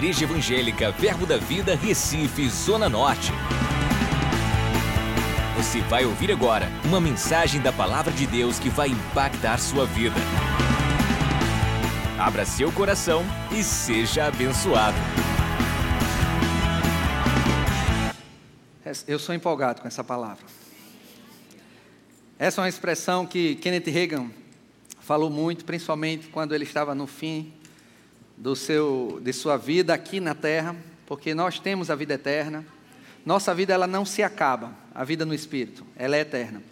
Igreja Evangélica Verbo da Vida, Recife, Zona Norte. Você vai ouvir agora uma mensagem da Palavra de Deus que vai impactar sua vida. Abra seu coração e seja abençoado. Eu sou empolgado com essa palavra. Essa é uma expressão que Kenneth Reagan falou muito, principalmente quando ele estava no fim do seu, de sua vida aqui na terra, porque nós temos a vida eterna. Nossa vida ela não se acaba, a vida no Espírito, ela é eterna.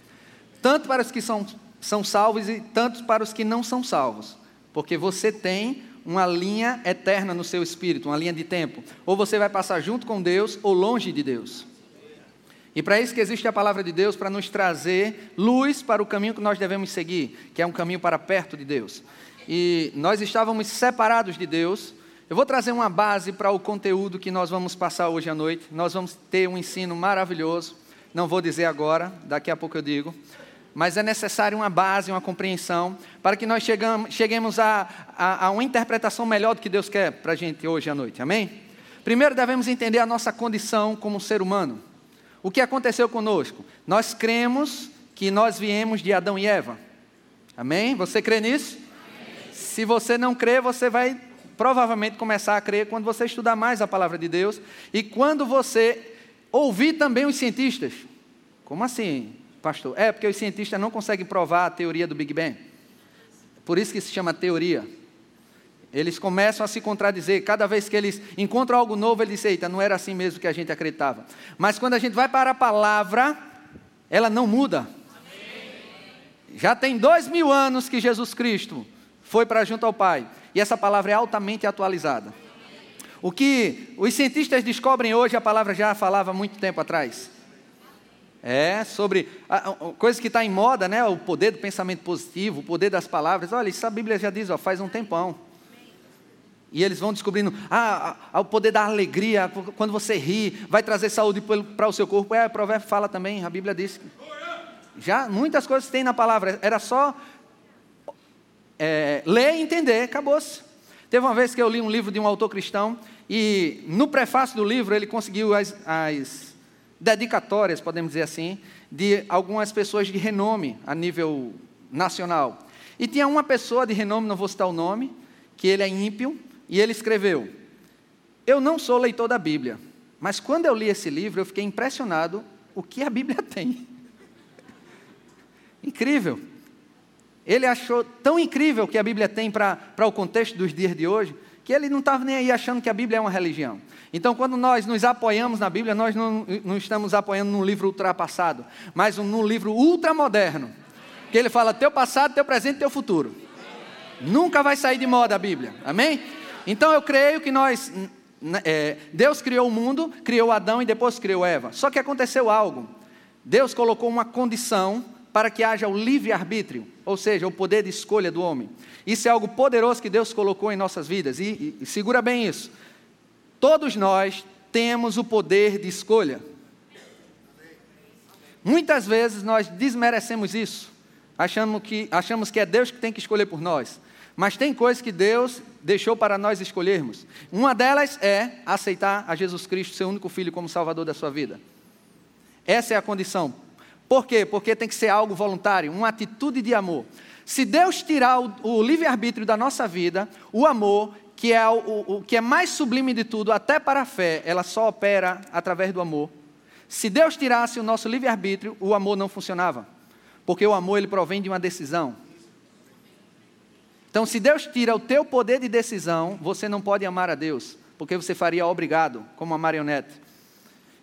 Tanto para os que são, são salvos e tanto para os que não são salvos, porque você tem uma linha eterna no seu espírito, uma linha de tempo. Ou você vai passar junto com Deus ou longe de Deus. E para isso que existe a palavra de Deus, para nos trazer luz para o caminho que nós devemos seguir, que é um caminho para perto de Deus e nós estávamos separados de Deus. Eu vou trazer uma base para o conteúdo que nós vamos passar hoje à noite. Nós vamos ter um ensino maravilhoso. Não vou dizer agora, daqui a pouco eu digo. Mas é necessário uma base, uma compreensão, para que nós chegamos, cheguemos a, a, a uma interpretação melhor do que Deus quer para a gente hoje à noite. Amém? Primeiro devemos entender a nossa condição como ser humano. O que aconteceu conosco? Nós cremos que nós viemos de Adão e Eva. Amém? Você crê nisso? Se você não crê, você vai provavelmente começar a crer quando você estudar mais a palavra de Deus e quando você ouvir também os cientistas. Como assim, pastor? É porque os cientistas não conseguem provar a teoria do Big Bang. Por isso que se chama teoria. Eles começam a se contradizer. Cada vez que eles encontram algo novo, eles dizem: Eita, não era assim mesmo que a gente acreditava. Mas quando a gente vai para a palavra, ela não muda. Já tem dois mil anos que Jesus Cristo foi para junto ao Pai. E essa palavra é altamente atualizada. O que os cientistas descobrem hoje, a palavra já falava muito tempo atrás. É, sobre a, a, coisa que está em moda, né? O poder do pensamento positivo, o poder das palavras. Olha, isso a Bíblia já diz, ó, faz um tempão. E eles vão descobrindo, ah, o poder da alegria, quando você ri, vai trazer saúde para o seu corpo. É, o provérbio fala também, a Bíblia diz. Já muitas coisas tem na palavra, era só é, ler e entender, acabou-se. Teve uma vez que eu li um livro de um autor cristão e no prefácio do livro ele conseguiu as, as dedicatórias, podemos dizer assim, de algumas pessoas de renome a nível nacional. E tinha uma pessoa de renome, não vou citar o nome, que ele é ímpio, e ele escreveu: Eu não sou leitor da Bíblia, mas quando eu li esse livro eu fiquei impressionado o que a Bíblia tem. Incrível. Ele achou tão incrível que a Bíblia tem para o contexto dos dias de hoje, que ele não estava nem aí achando que a Bíblia é uma religião. Então, quando nós nos apoiamos na Bíblia, nós não, não estamos apoiando num livro ultrapassado, mas num livro ultramoderno. Que ele fala teu passado, teu presente, teu futuro. Nunca vai sair de moda a Bíblia. Amém? Então eu creio que nós. É, Deus criou o mundo, criou Adão e depois criou Eva. Só que aconteceu algo. Deus colocou uma condição para que haja o livre-arbítrio, ou seja, o poder de escolha do homem. Isso é algo poderoso que Deus colocou em nossas vidas, e, e, e segura bem isso. Todos nós temos o poder de escolha. Muitas vezes nós desmerecemos isso, achamos que, achamos que é Deus que tem que escolher por nós. Mas tem coisas que Deus deixou para nós escolhermos. Uma delas é aceitar a Jesus Cristo, seu único filho, como Salvador da sua vida. Essa é a condição. Por quê? Porque tem que ser algo voluntário, uma atitude de amor. Se Deus tirar o, o livre-arbítrio da nossa vida, o amor, que é o, o, o que é mais sublime de tudo, até para a fé, ela só opera através do amor. Se Deus tirasse o nosso livre-arbítrio, o amor não funcionava. Porque o amor ele provém de uma decisão. Então, se Deus tira o teu poder de decisão, você não pode amar a Deus, porque você faria obrigado, como uma marionete.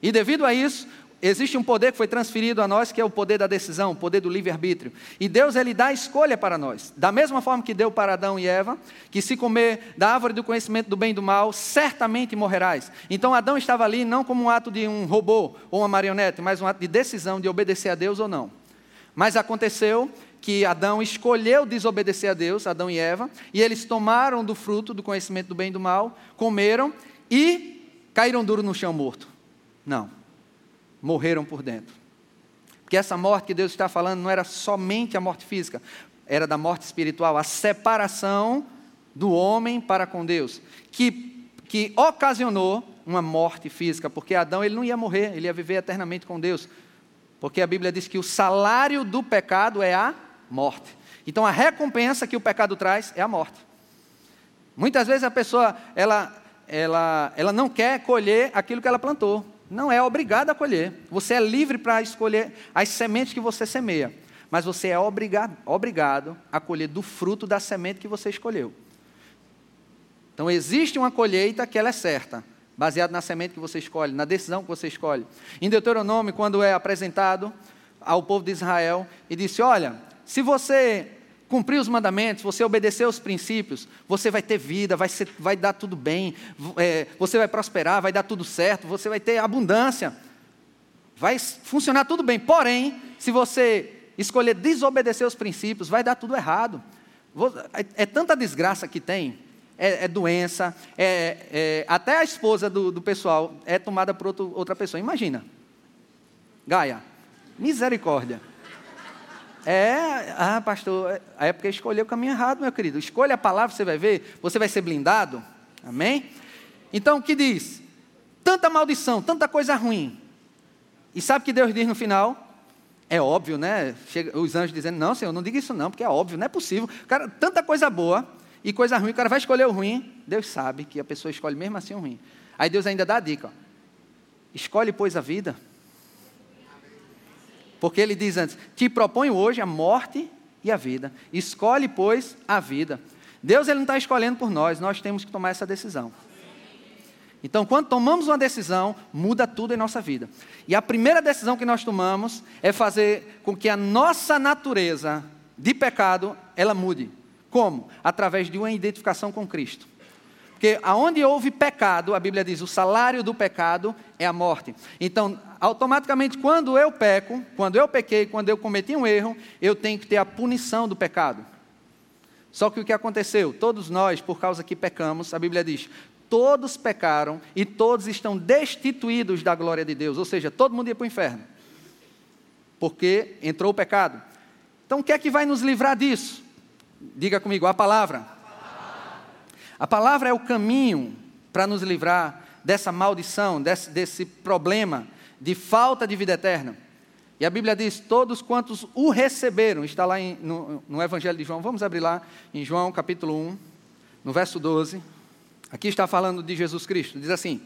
E devido a isso, existe um poder que foi transferido a nós, que é o poder da decisão, o poder do livre-arbítrio. E Deus, Ele dá escolha para nós. Da mesma forma que deu para Adão e Eva, que se comer da árvore do conhecimento do bem e do mal, certamente morrerás. Então Adão estava ali não como um ato de um robô ou uma marionete, mas um ato de decisão de obedecer a Deus ou não. Mas aconteceu que Adão escolheu desobedecer a Deus, Adão e Eva, e eles tomaram do fruto do conhecimento do bem e do mal, comeram e caíram duro no chão morto. Não morreram por dentro. Porque essa morte que Deus está falando não era somente a morte física, era da morte espiritual, a separação do homem para com Deus, que que ocasionou uma morte física, porque Adão ele não ia morrer, ele ia viver eternamente com Deus. Porque a Bíblia diz que o salário do pecado é a morte. Então a recompensa que o pecado traz é a morte. Muitas vezes a pessoa ela, ela, ela não quer colher aquilo que ela plantou. Não é obrigada a colher. Você é livre para escolher as sementes que você semeia. Mas você é obrigado, obrigado a colher do fruto da semente que você escolheu. Então existe uma colheita que ela é certa, baseada na semente que você escolhe, na decisão que você escolhe. Em Deuteronômio, quando é apresentado ao povo de Israel, e disse: Olha, se você cumprir os mandamentos, você obedecer os princípios, você vai ter vida, vai, ser, vai dar tudo bem, é, você vai prosperar, vai dar tudo certo, você vai ter abundância, vai funcionar tudo bem. Porém, se você escolher desobedecer os princípios, vai dar tudo errado. É, é tanta desgraça que tem, é, é doença, é, é, até a esposa do, do, pessoal é tomada por outro, outra pessoa. Imagina. Gaia, misericórdia. É, ah, pastor, é porque escolheu o caminho errado, meu querido. Escolha a palavra, você vai ver, você vai ser blindado. Amém? Então, o que diz? Tanta maldição, tanta coisa ruim. E sabe o que Deus diz no final? É óbvio, né? Chega, os anjos dizendo: Não, Senhor, não diga isso não, porque é óbvio, não é possível. Cara, tanta coisa boa e coisa ruim, o cara vai escolher o ruim. Deus sabe que a pessoa escolhe mesmo assim o ruim. Aí Deus ainda dá a dica: ó, Escolhe, pois, a vida. Porque ele diz antes: Te proponho hoje a morte e a vida. Escolhe, pois, a vida. Deus ele não está escolhendo por nós, nós temos que tomar essa decisão. Então, quando tomamos uma decisão, muda tudo em nossa vida. E a primeira decisão que nós tomamos é fazer com que a nossa natureza de pecado ela mude. Como? Através de uma identificação com Cristo. Porque aonde houve pecado, a Bíblia diz, o salário do pecado é a morte. Então, automaticamente, quando eu peco, quando eu pequei, quando eu cometi um erro, eu tenho que ter a punição do pecado. Só que o que aconteceu? Todos nós, por causa que pecamos, a Bíblia diz: todos pecaram e todos estão destituídos da glória de Deus, ou seja, todo mundo ia para o inferno, porque entrou o pecado. Então, o que é que vai nos livrar disso? Diga comigo, a palavra. A palavra é o caminho para nos livrar dessa maldição, desse, desse problema de falta de vida eterna. E a Bíblia diz: todos quantos o receberam, está lá em, no, no Evangelho de João, vamos abrir lá em João capítulo 1, no verso 12. Aqui está falando de Jesus Cristo. Diz assim,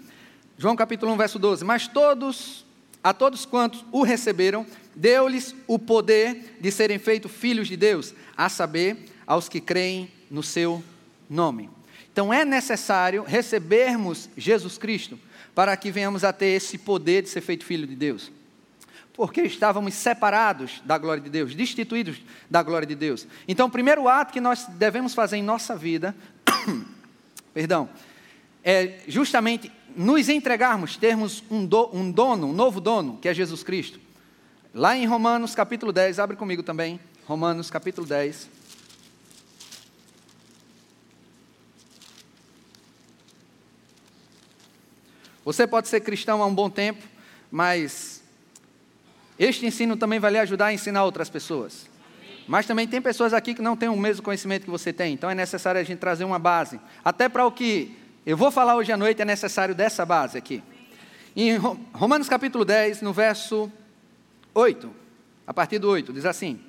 João capítulo 1, verso 12: Mas todos, a todos quantos o receberam, deu-lhes o poder de serem feitos filhos de Deus, a saber, aos que creem no seu nome. Então é necessário recebermos Jesus Cristo para que venhamos a ter esse poder de ser feito filho de Deus. Porque estávamos separados da glória de Deus, destituídos da glória de Deus. Então, o primeiro ato que nós devemos fazer em nossa vida perdão, é justamente nos entregarmos, termos um, do, um dono, um novo dono, que é Jesus Cristo. Lá em Romanos capítulo 10, abre comigo também, Romanos capítulo 10. Você pode ser cristão há um bom tempo, mas este ensino também vai lhe ajudar a ensinar outras pessoas. Mas também tem pessoas aqui que não têm o mesmo conhecimento que você tem, então é necessário a gente trazer uma base. Até para o que eu vou falar hoje à noite é necessário dessa base aqui. Em Romanos capítulo 10, no verso 8, a partir do 8, diz assim: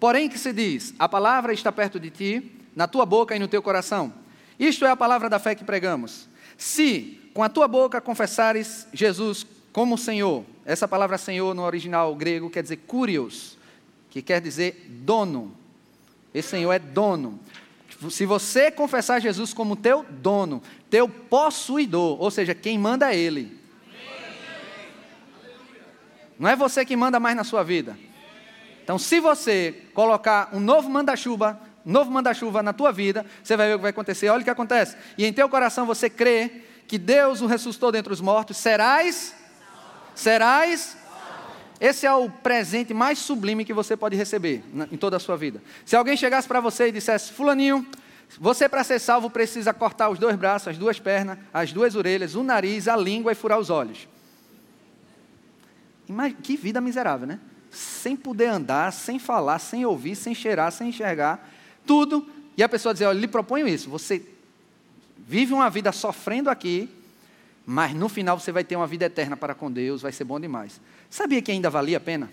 Porém que se diz, a palavra está perto de ti, na tua boca e no teu coração. Isto é a palavra da fé que pregamos. Se com a tua boca confessares Jesus como Senhor, essa palavra Senhor no original grego quer dizer curios, que quer dizer dono. Esse Senhor é dono. Se você confessar Jesus como teu dono, teu possuidor, ou seja, quem manda é Ele. Não é você que manda mais na sua vida. Então, se você colocar um novo manda-chuva, novo manda-chuva na tua vida, você vai ver o que vai acontecer. Olha o que acontece. E em teu coração você crê que Deus o ressuscitou dentre os mortos, serás serás esse é o presente mais sublime que você pode receber em toda a sua vida. Se alguém chegasse para você e dissesse, Fulaninho, você para ser salvo precisa cortar os dois braços, as duas pernas, as duas orelhas, o nariz, a língua e furar os olhos. Imagina, que vida miserável, né? Sem poder andar, sem falar, sem ouvir, sem cheirar, sem enxergar, tudo. E a pessoa dizer, olha, lhe proponho isso, você vive uma vida sofrendo aqui, mas no final você vai ter uma vida eterna para com Deus, vai ser bom demais. Sabia que ainda valia a pena?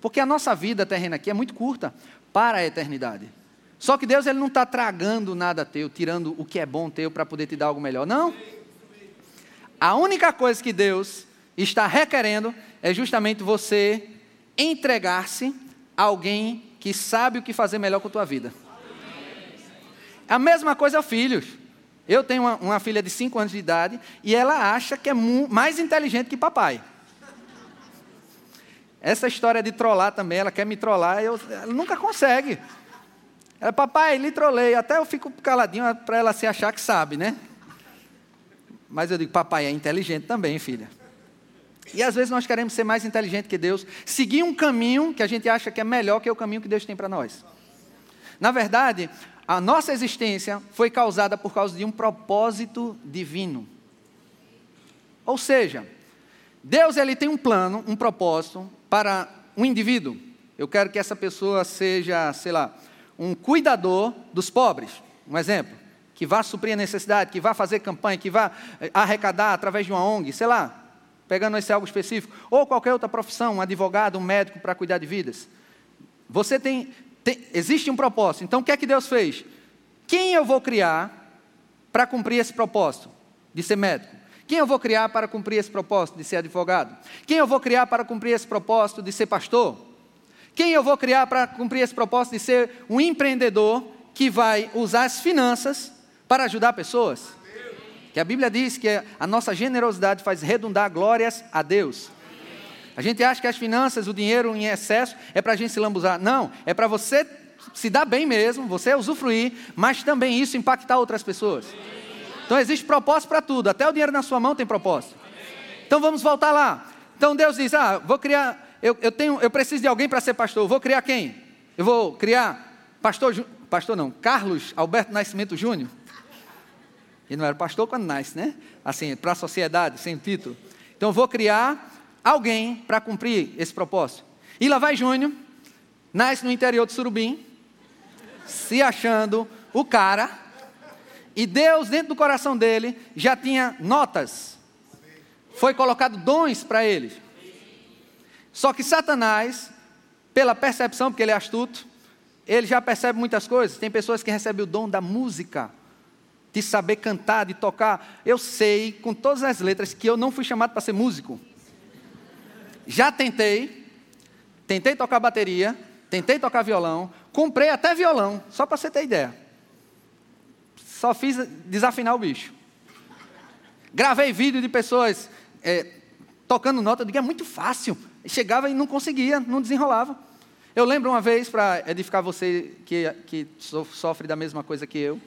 Porque a nossa vida terrena aqui é muito curta para a eternidade. Só que Deus ele não está tragando nada teu, tirando o que é bom teu para poder te dar algo melhor. Não. A única coisa que Deus está requerendo é justamente você entregar-se a alguém que sabe o que fazer melhor com a tua vida. A mesma coisa filhos. Eu tenho uma, uma filha de 5 anos de idade e ela acha que é mais inteligente que papai. Essa história de trollar também, ela quer me trollar, eu, ela nunca consegue. Ela, papai, lhe trolei. Até eu fico caladinho para ela se achar que sabe, né? Mas eu digo, papai é inteligente também, filha. E às vezes nós queremos ser mais inteligente que Deus, seguir um caminho que a gente acha que é melhor que o caminho que Deus tem para nós. Na verdade, a nossa existência foi causada por causa de um propósito divino. Ou seja, Deus ele tem um plano, um propósito para um indivíduo. Eu quero que essa pessoa seja, sei lá, um cuidador dos pobres, um exemplo, que vá suprir a necessidade, que vá fazer campanha, que vá eh, arrecadar através de uma ONG, sei lá, pegando esse algo específico, ou qualquer outra profissão, um advogado, um médico para cuidar de vidas. Você tem, tem, existe um propósito. Então o que é que Deus fez? Quem eu vou criar para cumprir esse propósito de ser médico? Quem eu vou criar para cumprir esse propósito de ser advogado? Quem eu vou criar para cumprir esse propósito de ser pastor? Quem eu vou criar para cumprir esse propósito de ser um empreendedor que vai usar as finanças para ajudar pessoas? Que a Bíblia diz que a nossa generosidade faz redundar glórias a Deus. A gente acha que as finanças, o dinheiro em excesso, é para a gente se lambuzar. Não, é para você se dar bem mesmo, você usufruir, mas também isso impactar outras pessoas. Então existe propósito para tudo, até o dinheiro na sua mão tem propósito. Então vamos voltar lá. Então Deus diz: Ah, vou criar eu, eu, tenho, eu preciso de alguém para ser pastor. Vou criar quem? Eu vou criar pastor, pastor não, Carlos Alberto Nascimento Júnior. Ele não era pastor quando nasce, né? Assim, para a sociedade, sem título. Então vou criar alguém para cumprir esse propósito. E lá vai Júnior, nasce no interior de Surubim, se achando o cara, e Deus, dentro do coração dele, já tinha notas. Foi colocado dons para ele. Só que Satanás, pela percepção, porque ele é astuto, ele já percebe muitas coisas. Tem pessoas que recebem o dom da música, de saber cantar, de tocar. Eu sei, com todas as letras, que eu não fui chamado para ser músico. Já tentei, tentei tocar bateria, tentei tocar violão, comprei até violão, só para você ter ideia. Só fiz desafinar o bicho. Gravei vídeo de pessoas é, tocando nota, eu digo, é muito fácil. Chegava e não conseguia, não desenrolava. Eu lembro uma vez, para edificar você que, que sofre da mesma coisa que eu.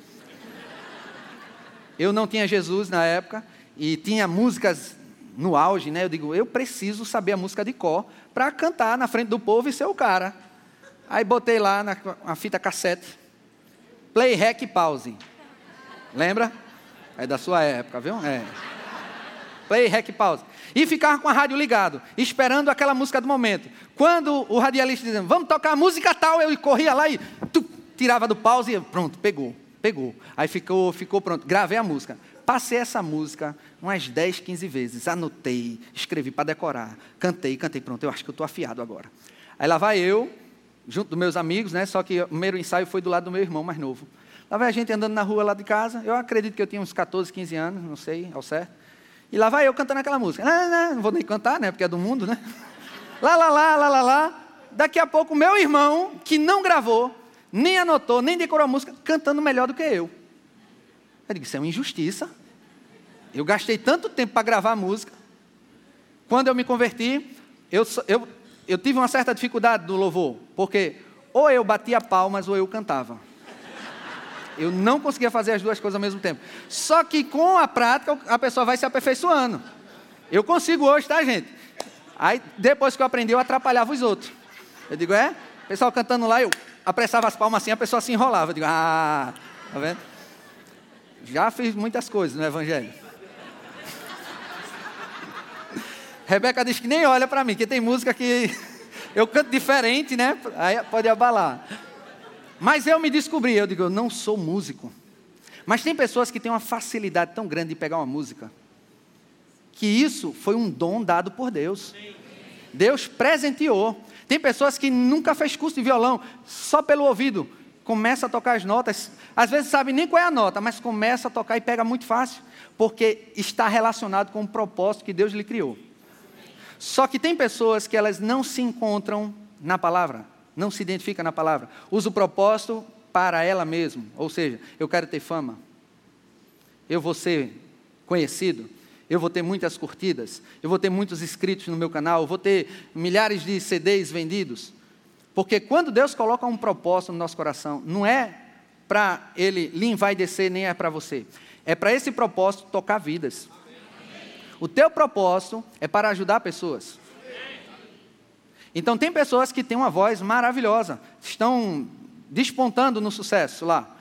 Eu não tinha Jesus na época e tinha músicas no auge, né? Eu digo, eu preciso saber a música de cor para cantar na frente do povo e ser o cara. Aí botei lá na, fita cassete, play, rec, pause. Lembra? É da sua época, viu? É. Play, rec, pause e ficava com a rádio ligado, esperando aquela música do momento. Quando o radialista dizia, vamos tocar a música tal, eu corria lá e tu, tirava do pause e pronto, pegou, pegou. Aí ficou, ficou pronto, gravei a música. Passei essa música umas 10, 15 vezes, anotei, escrevi para decorar, cantei, cantei, pronto, eu acho que eu estou afiado agora. Aí lá vai eu, junto dos meus amigos, né? Só que o primeiro ensaio foi do lado do meu irmão mais novo. Lá vai a gente andando na rua lá de casa, eu acredito que eu tinha uns 14, 15 anos, não sei ao certo. E lá vai eu cantando aquela música. Não, não, não vou nem cantar, né? Porque é do mundo, né? Lá, lá, lá, lá, lá, lá. Daqui a pouco, meu irmão, que não gravou, nem anotou, nem decorou a música, cantando melhor do que eu. Eu digo, isso é uma injustiça. Eu gastei tanto tempo para gravar música. Quando eu me converti, eu, eu, eu tive uma certa dificuldade do louvor, porque ou eu batia palmas ou eu cantava. Eu não conseguia fazer as duas coisas ao mesmo tempo. Só que com a prática a pessoa vai se aperfeiçoando. Eu consigo hoje, tá, gente? Aí depois que eu aprendi, eu atrapalhava os outros. Eu digo, é? O pessoal cantando lá, eu apressava as palmas assim, a pessoa se enrolava. Eu digo, ah, tá vendo? Já fiz muitas coisas no Evangelho. Rebeca diz que nem olha para mim, que tem música que eu canto diferente, né? Aí pode abalar. Mas eu me descobri, eu digo, eu não sou músico. Mas tem pessoas que têm uma facilidade tão grande de pegar uma música, que isso foi um dom dado por Deus. Deus presenteou. Tem pessoas que nunca fez curso de violão, só pelo ouvido, começa a tocar as notas, às vezes sabe nem qual é a nota, mas começa a tocar e pega muito fácil, porque está relacionado com o propósito que Deus lhe criou. Só que tem pessoas que elas não se encontram na palavra, não se identificam na palavra. Usa o propósito para ela mesma, ou seja, eu quero ter fama, eu vou ser conhecido, eu vou ter muitas curtidas, eu vou ter muitos inscritos no meu canal, eu vou ter milhares de CDs vendidos. Porque quando Deus coloca um propósito no nosso coração, não é para ele lhe envaidecer, nem é para você. É para esse propósito tocar vidas. O teu propósito é para ajudar pessoas. Então tem pessoas que têm uma voz maravilhosa, estão despontando no sucesso lá,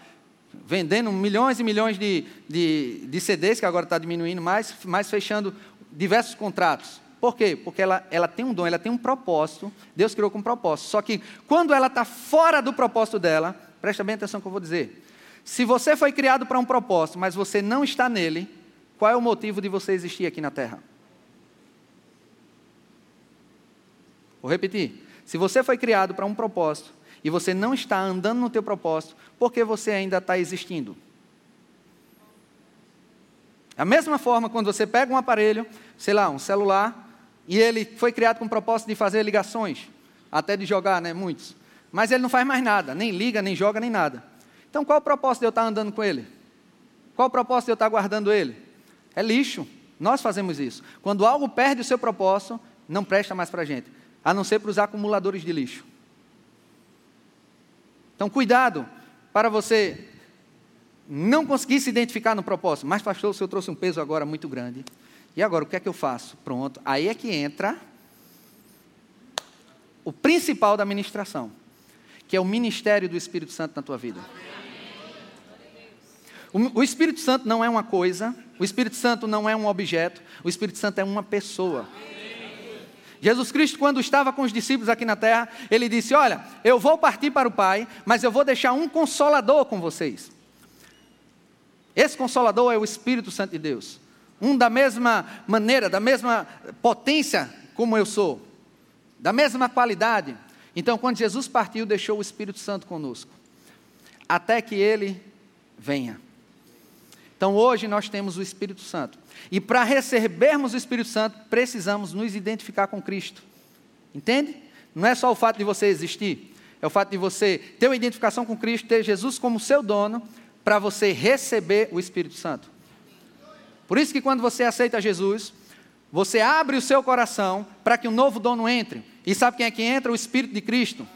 vendendo milhões e milhões de, de, de CDs, que agora está diminuindo mais, mas fechando diversos contratos. Por quê? Porque ela, ela tem um dom, ela tem um propósito, Deus criou com um propósito. Só que quando ela está fora do propósito dela, presta bem atenção no que eu vou dizer. Se você foi criado para um propósito, mas você não está nele, qual é o motivo de você existir aqui na Terra? Vou repetir. Se você foi criado para um propósito e você não está andando no teu propósito, por que você ainda está existindo? Da mesma forma, quando você pega um aparelho, sei lá, um celular, e ele foi criado com o propósito de fazer ligações, até de jogar, né, muitos. Mas ele não faz mais nada, nem liga, nem joga, nem nada. Então qual o propósito de eu estar andando com ele? Qual o propósito de eu estar guardando ele? É lixo. Nós fazemos isso. Quando algo perde o seu propósito, não presta mais para a gente, a não ser para os acumuladores de lixo. Então cuidado para você não conseguir se identificar no propósito. Mas pastor, o senhor trouxe um peso agora muito grande. E agora, o que é que eu faço? Pronto, aí é que entra o principal da ministração, que é o ministério do Espírito Santo na tua vida. O, Espírito Santo não é uma coisa, o Espírito Santo não é um objeto, o Espírito Santo é uma pessoa. Jesus Cristo, quando estava com os discípulos aqui na terra, ele disse: Olha, eu vou partir para o Pai, mas eu vou deixar um consolador com vocês. Esse consolador é o Espírito Santo de Deus um da mesma maneira, da mesma potência como eu sou, da mesma qualidade. Então, quando Jesus partiu, deixou o Espírito Santo conosco, até que ele venha. Então, hoje nós temos o Espírito Santo. E para recebermos o Espírito Santo, precisamos nos identificar com Cristo. Entende? Não é só o fato de você existir, é o fato de você ter uma identificação com Cristo, ter Jesus como seu dono, para você receber o Espírito Santo. Por isso que quando você aceita Jesus, você abre o seu coração para que um novo dono entre. E sabe quem é que entra? O Espírito de Cristo.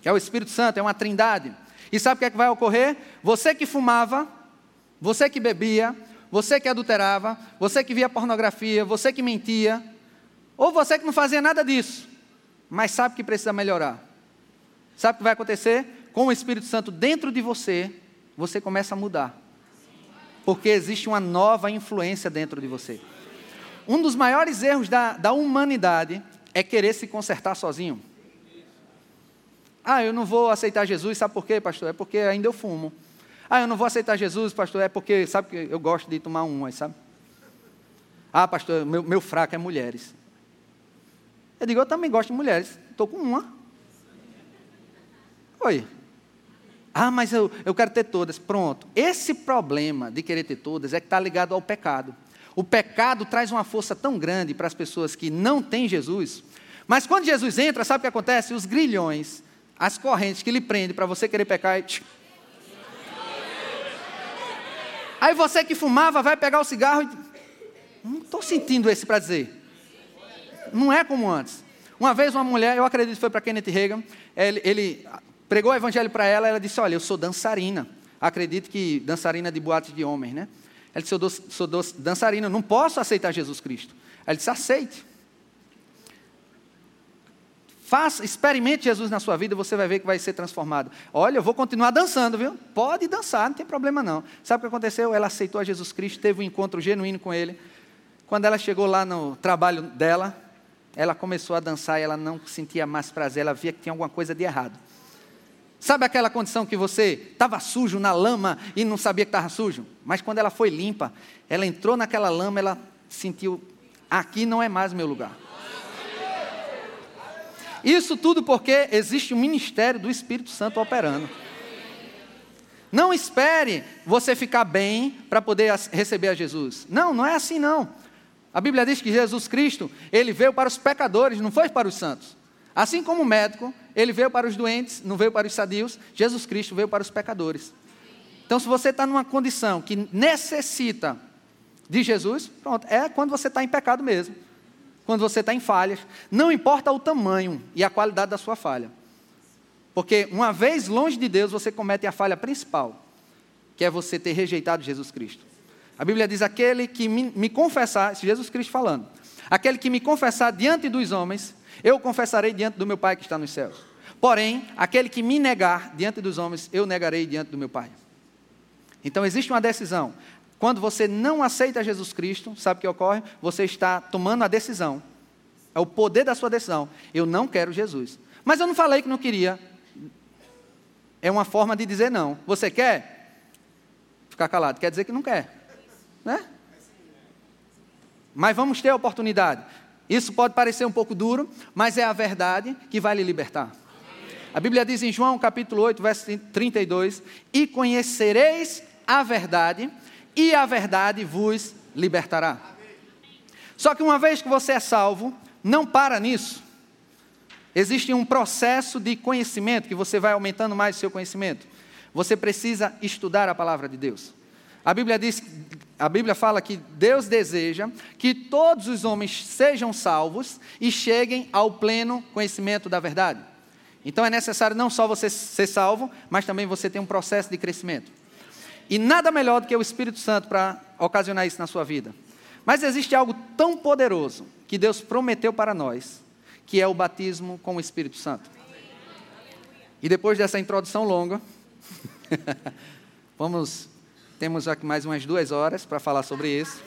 Que é o Espírito Santo, é uma trindade. E sabe o que é que vai ocorrer? Você que fumava, você que bebia, você que adulterava, você que via pornografia, você que mentia, ou você que não fazia nada disso, mas sabe que precisa melhorar. Sabe o que vai acontecer? Com o Espírito Santo dentro de você, você começa a mudar porque existe uma nova influência dentro de você. Um dos maiores erros da, da humanidade é querer se consertar sozinho. Ah, eu não vou aceitar Jesus, sabe por quê, pastor? É porque ainda eu fumo. Ah, eu não vou aceitar Jesus, pastor, é porque, sabe que eu gosto de tomar umas, sabe? Ah, pastor, meu, meu fraco é mulheres. Eu digo, eu também gosto de mulheres, estou com uma. Oi, ah, mas eu, eu quero ter todas. Pronto. Esse problema de querer ter todas é que está ligado ao pecado. O pecado traz uma força tão grande para as pessoas que não têm Jesus. Mas quando Jesus entra, sabe o que acontece? Os grilhões, as correntes que lhe prendem para você querer pecar. E... Aí você que fumava vai pegar o cigarro e. Não estou sentindo esse para dizer. Não é como antes. Uma vez uma mulher, eu acredito que foi para Kenneth Reagan, ele, ele pregou o evangelho para ela, ela disse: Olha, eu sou dançarina. Acredito que dançarina de boate de homens, né? Ela disse: Eu sou dançarina, não posso aceitar Jesus Cristo. Ela disse: Aceite. Faça, experimente Jesus na sua vida, você vai ver que vai ser transformado. Olha, eu vou continuar dançando, viu? Pode dançar, não tem problema não. Sabe o que aconteceu? Ela aceitou a Jesus Cristo, teve um encontro genuíno com Ele. Quando ela chegou lá no trabalho dela, ela começou a dançar e ela não sentia mais prazer, ela via que tinha alguma coisa de errado. Sabe aquela condição que você estava sujo na lama e não sabia que estava sujo? Mas quando ela foi limpa, ela entrou naquela lama, ela sentiu: aqui não é mais meu lugar. Isso tudo porque existe um ministério do Espírito Santo operando. Não espere você ficar bem para poder receber a Jesus. Não, não é assim não. A Bíblia diz que Jesus Cristo, ele veio para os pecadores, não foi para os santos. Assim como o médico, ele veio para os doentes, não veio para os sadios, Jesus Cristo veio para os pecadores. Então, se você está numa condição que necessita de Jesus, pronto, é quando você está em pecado mesmo. Quando você está em falhas. Não importa o tamanho e a qualidade da sua falha. Porque uma vez longe de Deus, você comete a falha principal, que é você ter rejeitado Jesus Cristo. A Bíblia diz: aquele que me, me confessar, Jesus Cristo falando, aquele que me confessar diante dos homens, eu confessarei diante do meu Pai que está nos céus. Porém, aquele que me negar diante dos homens, eu negarei diante do meu Pai. Então existe uma decisão. Quando você não aceita Jesus Cristo, sabe o que ocorre? Você está tomando a decisão. É o poder da sua decisão. Eu não quero Jesus. Mas eu não falei que não queria. É uma forma de dizer não. Você quer? Ficar calado. Quer dizer que não quer. Né? Mas vamos ter a oportunidade. Isso pode parecer um pouco duro, mas é a verdade que vai lhe libertar. A Bíblia diz em João capítulo 8, verso 32: E conhecereis a verdade, e a verdade vos libertará. Só que uma vez que você é salvo, não para nisso. Existe um processo de conhecimento que você vai aumentando mais o seu conhecimento. Você precisa estudar a palavra de Deus. A Bíblia diz, a Bíblia fala que Deus deseja que todos os homens sejam salvos e cheguem ao pleno conhecimento da verdade. Então é necessário não só você ser salvo, mas também você ter um processo de crescimento. E nada melhor do que o Espírito Santo para ocasionar isso na sua vida. Mas existe algo tão poderoso que Deus prometeu para nós, que é o batismo com o Espírito Santo. E depois dessa introdução longa, vamos, temos aqui mais umas duas horas para falar sobre isso.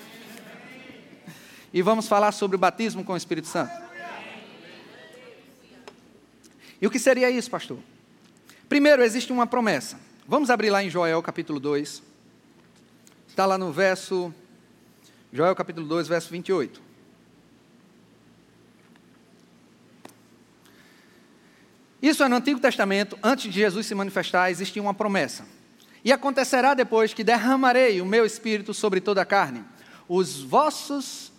E vamos falar sobre o batismo com o Espírito Santo. E o que seria isso, pastor? Primeiro, existe uma promessa. Vamos abrir lá em Joel capítulo 2. Está lá no verso. Joel capítulo 2, verso 28. Isso é no Antigo Testamento, antes de Jesus se manifestar, existia uma promessa. E acontecerá depois que derramarei o meu espírito sobre toda a carne. Os vossos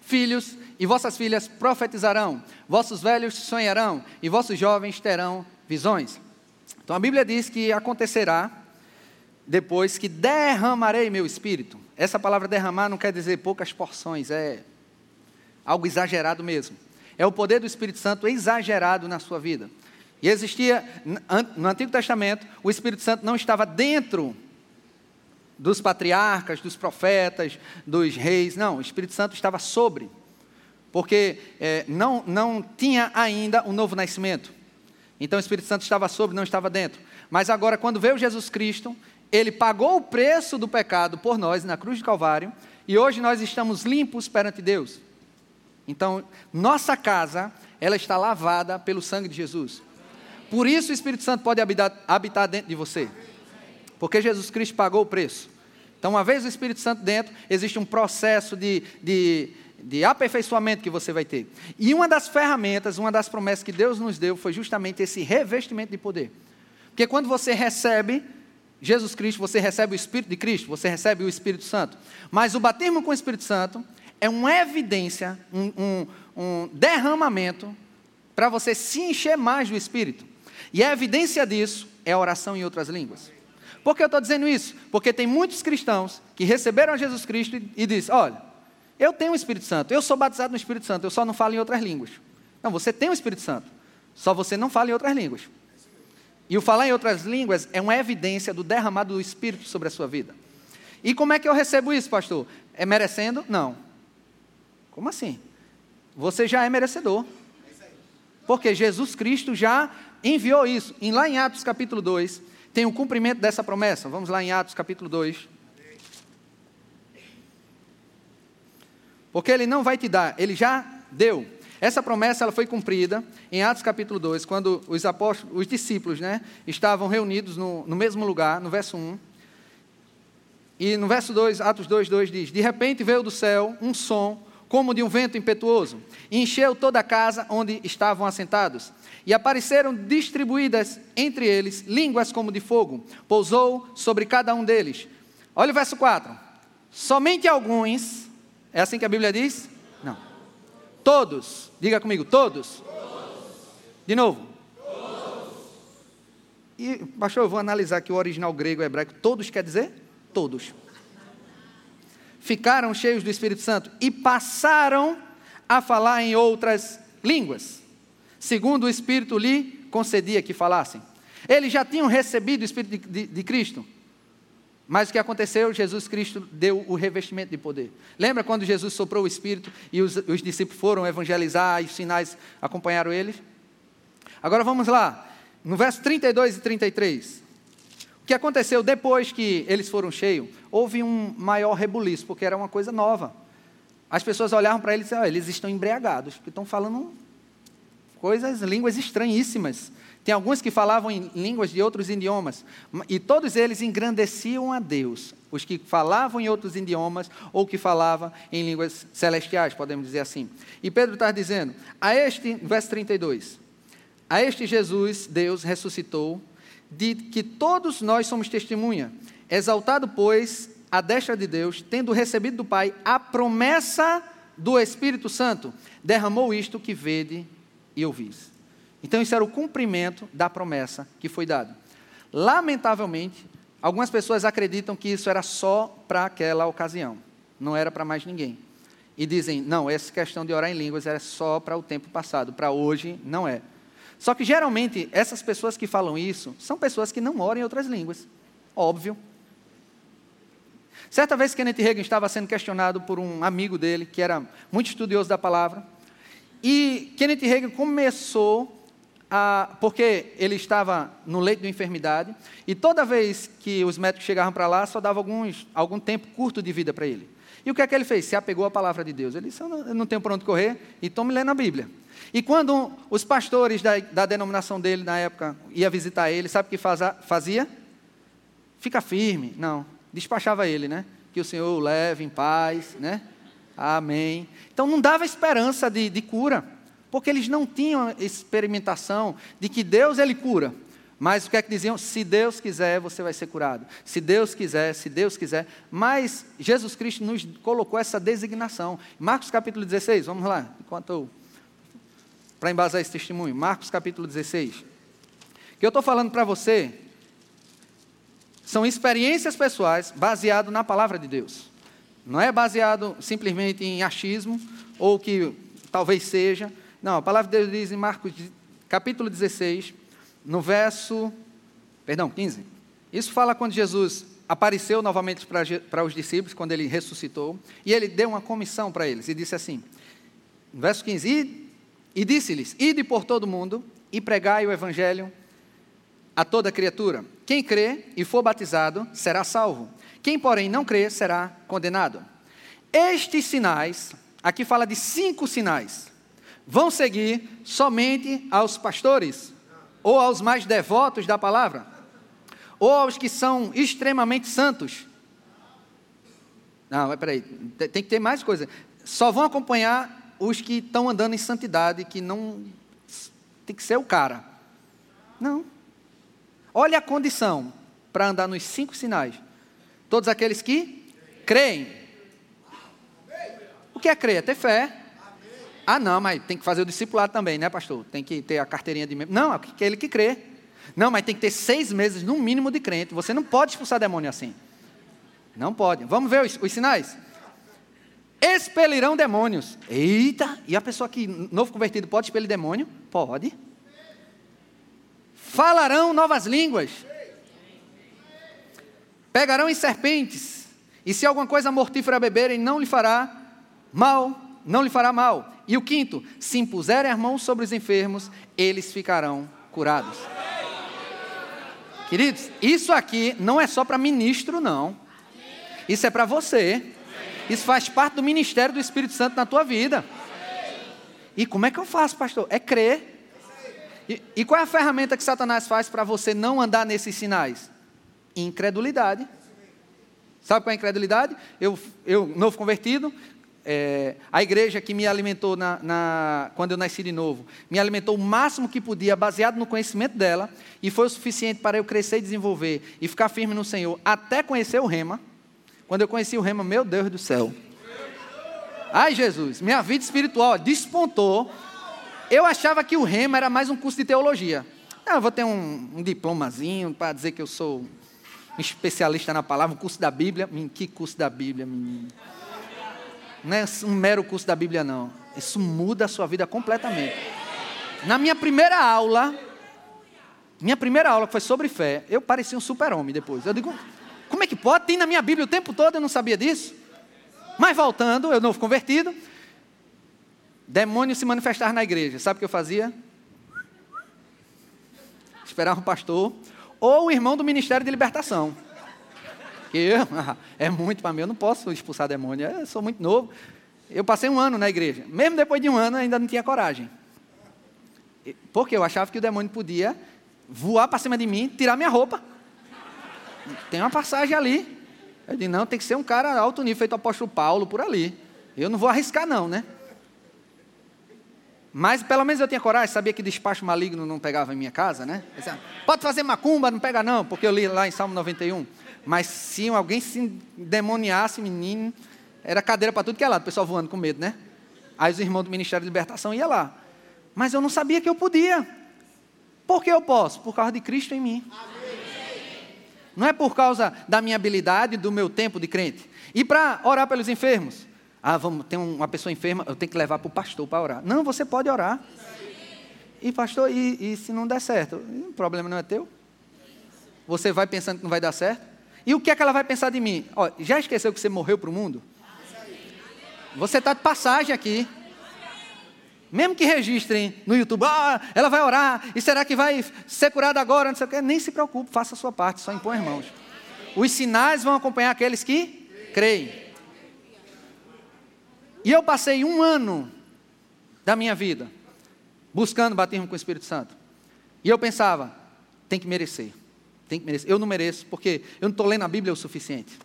filhos e vossas filhas profetizarão, vossos velhos sonharão e vossos jovens terão visões. Então a Bíblia diz que acontecerá depois que derramarei meu espírito. Essa palavra derramar não quer dizer poucas porções, é algo exagerado mesmo. É o poder do Espírito Santo exagerado na sua vida. E existia, no Antigo Testamento, o Espírito Santo não estava dentro dos patriarcas, dos profetas, dos reis, não, o Espírito Santo estava sobre, porque é, não, não tinha ainda um novo nascimento. Então o Espírito Santo estava sobre, não estava dentro. Mas agora, quando veio Jesus Cristo, ele pagou o preço do pecado por nós na cruz de Calvário, e hoje nós estamos limpos perante Deus. Então, nossa casa, ela está lavada pelo sangue de Jesus. Por isso o Espírito Santo pode habitar, habitar dentro de você. Porque Jesus Cristo pagou o preço. Então, uma vez o Espírito Santo dentro, existe um processo de, de, de aperfeiçoamento que você vai ter. E uma das ferramentas, uma das promessas que Deus nos deu foi justamente esse revestimento de poder. Porque quando você recebe Jesus Cristo, você recebe o Espírito de Cristo, você recebe o Espírito Santo. Mas o batismo com o Espírito Santo é uma evidência, um, um, um derramamento para você se encher mais do Espírito. E a evidência disso é a oração em outras línguas. Por que eu estou dizendo isso? Porque tem muitos cristãos que receberam Jesus Cristo e, e dizem: olha, eu tenho o Espírito Santo, eu sou batizado no Espírito Santo, eu só não falo em outras línguas. Não, você tem o Espírito Santo, só você não fala em outras línguas. E o falar em outras línguas é uma evidência do derramado do Espírito sobre a sua vida. E como é que eu recebo isso, pastor? É merecendo? Não. Como assim? Você já é merecedor. Porque Jesus Cristo já enviou isso. E lá em Atos capítulo 2, tem o cumprimento dessa promessa. Vamos lá em Atos capítulo 2. Porque ele não vai te dar, ele já deu. Essa promessa ela foi cumprida em Atos capítulo 2, quando os apóstolos, os discípulos, né, estavam reunidos no, no mesmo lugar, no verso 1. E no verso 2, Atos 2, 2 diz: De repente veio do céu um som, como de um vento impetuoso, e encheu toda a casa onde estavam assentados. E apareceram distribuídas entre eles línguas como de fogo, pousou sobre cada um deles. Olha o verso 4. Somente alguns, é assim que a Bíblia diz? Não. Todos, diga comigo, todos. todos. De novo. Todos. E, pastor, eu vou analisar aqui o original grego e hebraico. Todos quer dizer? Todos. Ficaram cheios do Espírito Santo e passaram a falar em outras línguas segundo o Espírito lhe concedia que falassem. Eles já tinham recebido o Espírito de, de, de Cristo. Mas o que aconteceu? Jesus Cristo deu o revestimento de poder. Lembra quando Jesus soprou o Espírito e os, os discípulos foram evangelizar e os sinais acompanharam eles? Agora vamos lá, no verso 32 e 33. O que aconteceu depois que eles foram cheios? Houve um maior rebuliço, porque era uma coisa nova. As pessoas olhavam para eles e diziam: oh, eles estão embriagados, porque estão falando coisas, línguas estranhíssimas. Tem alguns que falavam em línguas de outros idiomas, e todos eles engrandeciam a Deus. Os que falavam em outros idiomas ou que falavam em línguas celestiais, podemos dizer assim. E Pedro está dizendo, a este, verso 32, a este Jesus, Deus ressuscitou, de que todos nós somos testemunha. Exaltado, pois, a destra de Deus, tendo recebido do Pai a promessa do Espírito Santo, derramou isto que vede e ouvis. Então, isso era o cumprimento da promessa que foi dada. Lamentavelmente, algumas pessoas acreditam que isso era só para aquela ocasião, não era para mais ninguém. E dizem, não, essa questão de orar em línguas era só para o tempo passado, para hoje não é. Só que geralmente essas pessoas que falam isso são pessoas que não oram em outras línguas. Óbvio. Certa vez Kenneth Reagan estava sendo questionado por um amigo dele, que era muito estudioso da palavra, e Kenneth Reagan começou a, porque ele estava no leito de enfermidade, e toda vez que os médicos chegavam para lá, só dava alguns, algum tempo curto de vida para ele. E o que é que ele fez? Se apegou à palavra de Deus. Ele disse: Eu não, eu não tenho para onde correr, então me lendo a Bíblia. E quando os pastores da, da denominação dele, na época, ia visitar ele, sabe o que fazia? Fica firme. Não, despachava ele, né? Que o Senhor o leve em paz, né? Amém. Então não dava esperança de, de cura, porque eles não tinham experimentação de que Deus ele cura. Mas o que é que diziam? Se Deus quiser, você vai ser curado. Se Deus quiser, se Deus quiser. Mas Jesus Cristo nos colocou essa designação. Marcos capítulo 16, vamos lá, enquanto eu. Para embasar esse testemunho. Marcos capítulo 16. O que eu estou falando para você são experiências pessoais baseadas na palavra de Deus. Não é baseado simplesmente em achismo, ou que talvez seja. Não, a palavra de Deus diz em Marcos capítulo 16, no verso, perdão, 15. Isso fala quando Jesus apareceu novamente para, os discípulos, quando ele ressuscitou, e ele deu uma comissão para eles, e disse assim, no verso 15, e, e disse-lhes, ide por todo mundo, e pregai o evangelho a toda criatura. Quem crê e for batizado será salvo quem, porém, não crê será condenado. Estes sinais, aqui fala de cinco sinais, vão seguir somente aos pastores, ou aos mais devotos da palavra, ou aos que são extremamente santos. Não, peraí, tem que ter mais coisa. Só vão acompanhar os que estão andando em santidade, que não. Tem que ser o cara. Não. Olha a condição para andar nos cinco sinais. Todos aqueles que creem. O que é crer? É ter fé. Ah, não, mas tem que fazer o discipulado também, né, pastor? Tem que ter a carteirinha de membro. Não, é aquele que crê. Não, mas tem que ter seis meses, no mínimo, de crente. Você não pode expulsar demônio assim. Não pode. Vamos ver os, os sinais? Expelirão demônios. Eita! E a pessoa que, novo convertido, pode expelir demônio? Pode. Falarão novas línguas. Pegarão em serpentes, e se alguma coisa mortífera beberem, não lhe fará mal, não lhe fará mal. E o quinto, se impuserem as mãos sobre os enfermos, eles ficarão curados. Queridos, isso aqui não é só para ministro, não. Isso é para você. Isso faz parte do ministério do Espírito Santo na tua vida. E como é que eu faço, pastor? É crer. E, e qual é a ferramenta que Satanás faz para você não andar nesses sinais? Incredulidade. Sabe qual é a incredulidade? Eu, eu novo convertido, é, a igreja que me alimentou na, na, quando eu nasci de novo, me alimentou o máximo que podia, baseado no conhecimento dela, e foi o suficiente para eu crescer e desenvolver e ficar firme no Senhor, até conhecer o Rema. Quando eu conheci o Rema, meu Deus do céu. Ai, Jesus, minha vida espiritual despontou. Eu achava que o Rema era mais um curso de teologia. Ah, eu vou ter um, um diplomazinho para dizer que eu sou um especialista na palavra, um curso da Bíblia. Que curso da Bíblia, menino? Não é um mero curso da Bíblia, não. Isso muda a sua vida completamente. Na minha primeira aula, minha primeira aula que foi sobre fé, eu parecia um super-homem depois. Eu digo, como é que pode? Tem na minha Bíblia o tempo todo, eu não sabia disso. Mas voltando, eu novo convertido, demônio se manifestar na igreja. Sabe o que eu fazia? Esperar um pastor ou o irmão do ministério de libertação. Porque é muito para mim, eu não posso expulsar demônio, eu sou muito novo. Eu passei um ano na igreja. Mesmo depois de um ano, ainda não tinha coragem. Porque eu achava que o demônio podia voar para cima de mim, tirar minha roupa. Tem uma passagem ali. Eu disse, não, tem que ser um cara alto nível, feito o apóstolo Paulo, por ali. Eu não vou arriscar, não, né? Mas pelo menos eu tinha coragem, sabia que despacho maligno não pegava em minha casa, né? Pode fazer macumba, não pega não, porque eu li lá em Salmo 91. Mas se alguém se demoniasse, menino, era cadeira para tudo que é lado, o pessoal voando com medo, né? Aí os irmãos do Ministério de Libertação iam lá. Mas eu não sabia que eu podia. Por que eu posso? Por causa de Cristo em mim. Não é por causa da minha habilidade, do meu tempo de crente. E para orar pelos enfermos? Ah, vamos, tem uma pessoa enferma, eu tenho que levar para o pastor para orar. Não, você pode orar. E pastor, e, e se não der certo? O problema não é teu? Você vai pensando que não vai dar certo? E o que é que ela vai pensar de mim? Ó, já esqueceu que você morreu para o mundo? Você está de passagem aqui. Mesmo que registrem no YouTube, ah, ela vai orar, e será que vai ser curada agora? Não sei o quê. Nem se preocupe, faça a sua parte, só impõe as mãos. Os sinais vão acompanhar aqueles que creem. E eu passei um ano da minha vida buscando batismo com o Espírito Santo. E eu pensava, tem que merecer. Tem que merecer. Eu não mereço, porque eu não estou lendo a Bíblia o suficiente.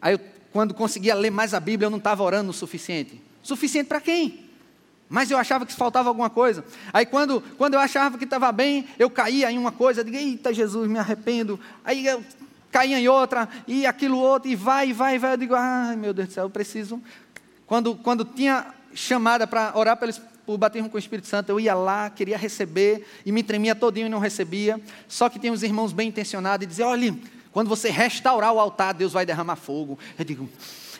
Aí, eu, quando conseguia ler mais a Bíblia, eu não estava orando o suficiente. Suficiente para quem? Mas eu achava que faltava alguma coisa. Aí, quando, quando eu achava que estava bem, eu caía em uma coisa, eu digo, eita Jesus, me arrependo. Aí eu caía em outra, e aquilo outro, e vai, e vai, e vai. Eu digo, ai meu Deus do céu, eu preciso. Quando, quando tinha chamada para orar pelo por batismo com o Espírito Santo, eu ia lá, queria receber, e me tremia todinho e não recebia. Só que tem uns irmãos bem intencionados e diziam, olha, quando você restaurar o altar, Deus vai derramar fogo. Eu digo,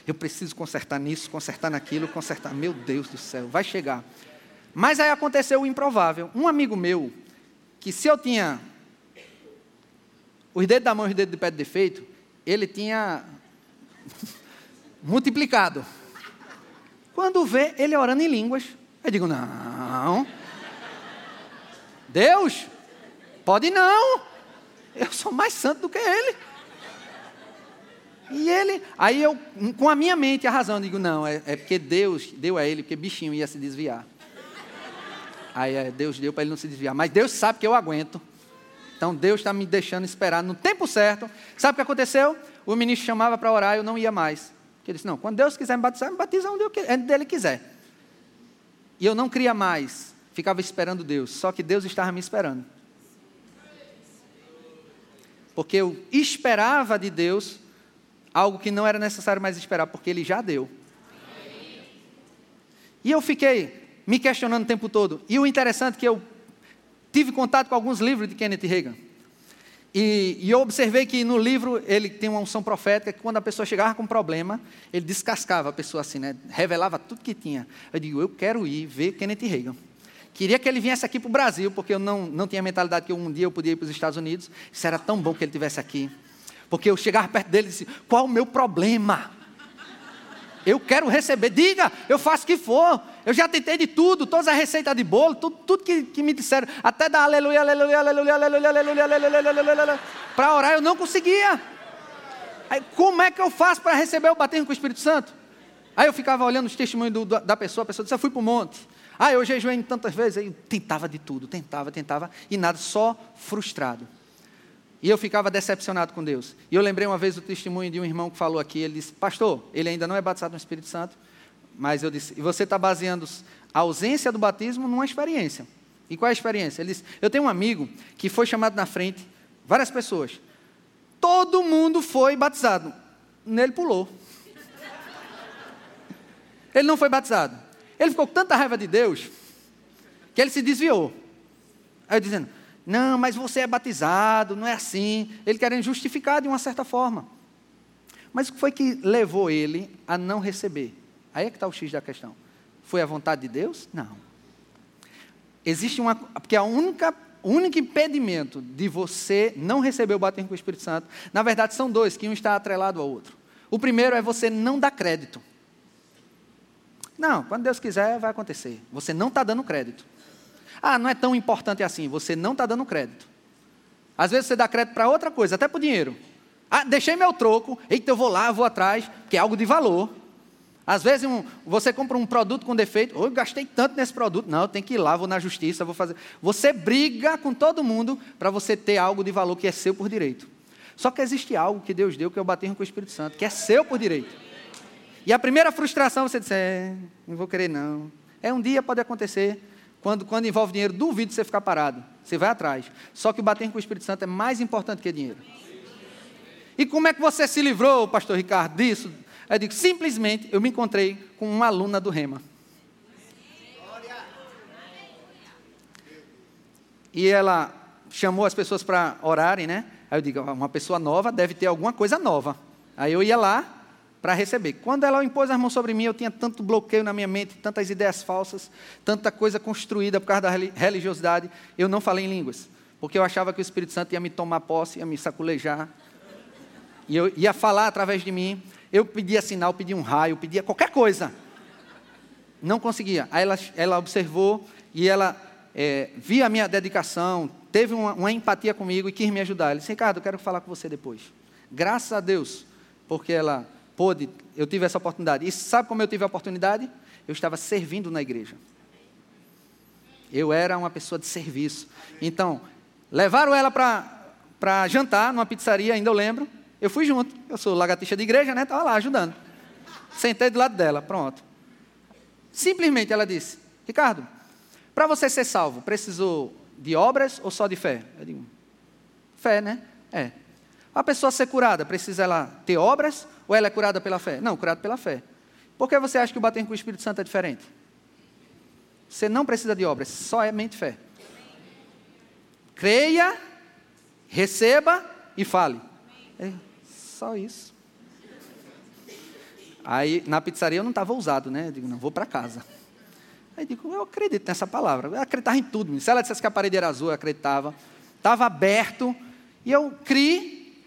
eu preciso consertar nisso, consertar naquilo, consertar. Meu Deus do céu, vai chegar. Mas aí aconteceu o improvável. Um amigo meu, que se eu tinha os dedos da mão e os dedos de pé de defeito, ele tinha multiplicado. Quando vê ele orando em línguas, eu digo, não. Deus, pode não. Eu sou mais santo do que ele. E ele, aí eu, com a minha mente, a razão, digo, não, é, é porque Deus deu a ele, porque bichinho ia se desviar. Aí é, Deus deu para ele não se desviar. Mas Deus sabe que eu aguento. Então Deus está me deixando esperar no tempo certo. Sabe o que aconteceu? O ministro chamava para orar, eu não ia mais. Ele disse, não, quando Deus quiser me batizar, me batiza onde, eu, onde Ele quiser. E eu não cria mais, ficava esperando Deus, só que Deus estava me esperando. Porque eu esperava de Deus algo que não era necessário mais esperar, porque Ele já deu. E eu fiquei me questionando o tempo todo. E o interessante é que eu tive contato com alguns livros de Kenneth Reagan. E, e, eu observei que no livro ele tem uma unção profética que quando a pessoa chegava com um problema, ele descascava a pessoa assim, né? revelava tudo que tinha. Eu digo, eu quero ir ver Kenneth Reagan. Queria que ele viesse aqui para o Brasil, porque eu não, não tinha a mentalidade que um dia eu podia ir para os Estados Unidos. Isso era tão bom que ele tivesse aqui. Porque eu chegava perto dele e disse, qual o meu problema? Eu quero receber, diga, eu faço o que for. Eu já tentei de tudo, todas as receitas de bolo, tudo, tudo que, que me disseram, até dar aleluia, aleluia, aleluia, aleluia, aleluia, aleluia, aleluia, aleluia, para orar, eu não conseguia. Aí, como é que eu faço para receber o batismo com o Espírito Santo? Aí eu ficava olhando os testemunhos do, da pessoa, a pessoa disse, eu fui para o monte. Ah, eu jejuei tantas vezes, eu tentava de tudo, tentava, tentava, e nada, só frustrado. E eu ficava decepcionado com Deus. E eu lembrei uma vez do testemunho de um irmão que falou aqui, ele disse, pastor, ele ainda não é batizado no Espírito Santo, mas eu disse, e você está baseando a ausência do batismo numa experiência. E qual é a experiência? Ele disse, eu tenho um amigo que foi chamado na frente, várias pessoas. Todo mundo foi batizado. Nele pulou. Ele não foi batizado. Ele ficou com tanta raiva de Deus que ele se desviou. Aí eu dizendo, não, mas você é batizado, não é assim. Ele querendo justificar de uma certa forma. Mas o que foi que levou ele a não receber? Aí é que está o X da questão. Foi a vontade de Deus? Não. Existe uma. Porque a única, o único impedimento de você não receber o batismo com o Espírito Santo, na verdade, são dois, que um está atrelado ao outro. O primeiro é você não dar crédito. Não, quando Deus quiser, vai acontecer. Você não está dando crédito. Ah, não é tão importante assim. Você não está dando crédito. Às vezes você dá crédito para outra coisa, até para o dinheiro. Ah, deixei meu troco. Eita, eu vou lá, vou atrás, que é algo de valor. Às vezes um, você compra um produto com defeito, oh, eu gastei tanto nesse produto, não, eu tenho que ir lá, vou na justiça, vou fazer. Você briga com todo mundo para você ter algo de valor que é seu por direito. Só que existe algo que Deus deu, que é o batismo com o Espírito Santo, que é seu por direito. E a primeira frustração você diz, é, não vou querer não. É um dia pode acontecer, quando, quando envolve dinheiro, duvido você ficar parado. Você vai atrás. Só que o batismo com o Espírito Santo é mais importante que dinheiro. E como é que você se livrou, pastor Ricardo, disso? Eu digo, simplesmente eu me encontrei com uma aluna do Rema. E ela chamou as pessoas para orarem, né? Aí eu digo, uma pessoa nova deve ter alguma coisa nova. Aí eu ia lá para receber. Quando ela impôs as mãos sobre mim, eu tinha tanto bloqueio na minha mente, tantas ideias falsas, tanta coisa construída por causa da religiosidade, eu não falei em línguas. Porque eu achava que o Espírito Santo ia me tomar posse, ia me saculejar. E eu ia falar através de mim. Eu pedia sinal, pedia um raio, pedia qualquer coisa. Não conseguia. Aí ela, ela observou e ela é, via a minha dedicação, teve uma, uma, empatia comigo e quis me ajudar. Ela disse, Ricardo, eu quero falar com você depois. Graças a Deus, porque ela pôde, eu tive essa oportunidade. E sabe como eu tive a oportunidade? Eu estava servindo na igreja. Eu era uma pessoa de serviço. Então, levaram ela para jantar numa pizzaria, ainda eu lembro. Eu fui junto, eu sou lagartixa de igreja, né? Estava lá ajudando. Sentei do lado dela, pronto. Simplesmente ela disse: Ricardo, para você ser salvo, precisou de obras ou só de fé? Eu digo: fé, né? É. A pessoa ser curada, precisa ela ter obras ou ela é curada pela fé? Não, curada pela fé. Por que você acha que o bater com o Espírito Santo é diferente? Você não precisa de obras, só é mente fé. Creia, receba e fale. É. Só isso. Aí na pizzaria eu não estava ousado, né? Eu digo, não, vou para casa. Aí digo, eu acredito nessa palavra. Eu acreditava em tudo. Se ela dissesse que a parede era azul, eu acreditava. Estava aberto. E eu criei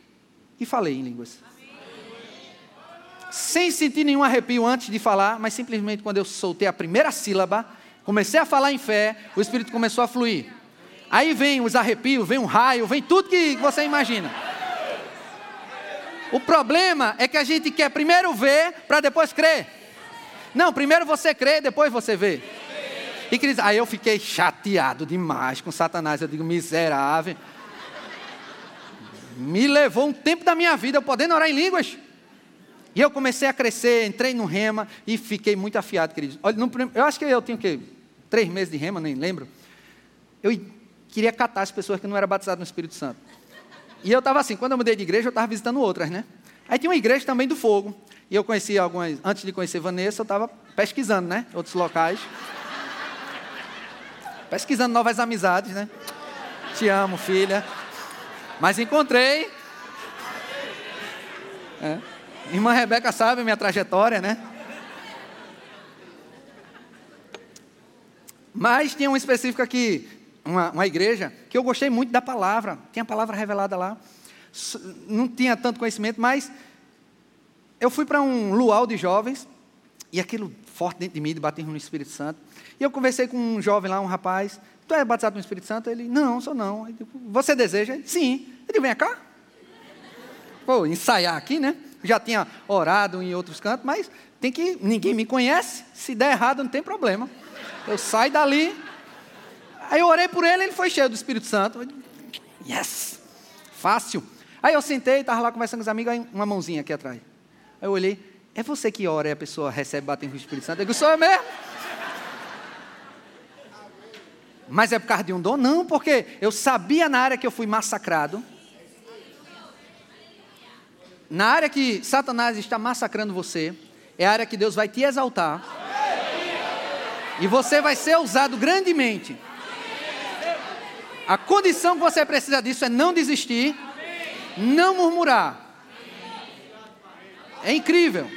e falei em línguas. Sem sentir nenhum arrepio antes de falar, mas simplesmente quando eu soltei a primeira sílaba, comecei a falar em fé, o Espírito começou a fluir. Aí vem os arrepios, vem um raio, vem tudo que você imagina. O problema é que a gente quer primeiro ver para depois crer. Não, primeiro você crê, depois você vê. E aí eu fiquei chateado demais com Satanás. Eu digo, miserável. Me levou um tempo da minha vida podendo orar em línguas. E eu comecei a crescer, entrei no rema e fiquei muito afiado, queridos. Olha, no, eu acho que eu tinha o quê? Três meses de rema, nem lembro. Eu queria catar as pessoas que não eram batizadas no Espírito Santo. E eu estava assim, quando eu mudei de igreja, eu estava visitando outras, né? Aí tinha uma igreja também do fogo. E eu conheci algumas, antes de conhecer Vanessa, eu estava pesquisando, né? Outros locais. Pesquisando novas amizades, né? Te amo, filha. Mas encontrei. É. Irmã Rebeca sabe a minha trajetória, né? Mas tinha um específico aqui, uma, uma igreja que eu gostei muito da palavra, tinha a palavra revelada lá. Não tinha tanto conhecimento, mas eu fui para um luau de jovens, e aquilo forte dentro de mim, de bater no Espírito Santo. E eu conversei com um jovem lá, um rapaz, tu é batizado no Espírito Santo? Ele, não, sou não. Digo, Você deseja? Ele, Sim. Ele, vem cá. Vou ensaiar aqui, né? Já tinha orado em outros cantos, mas tem que, ninguém me conhece, se der errado não tem problema. Eu saio dali. Aí eu orei por ele, ele foi cheio do Espírito Santo. Yes! Fácil. Aí eu sentei, estava lá conversando com os amigos, aí uma mãozinha aqui atrás. Aí eu olhei, é você que ora e a pessoa recebe batendo com o Espírito Santo? Eu digo, sou eu mesmo. Mas é por causa de um dom? Não, porque eu sabia na área que eu fui massacrado. Na área que Satanás está massacrando você, é a área que Deus vai te exaltar. E você vai ser usado grandemente. A condição que você precisa disso é não desistir, não murmurar. É incrível.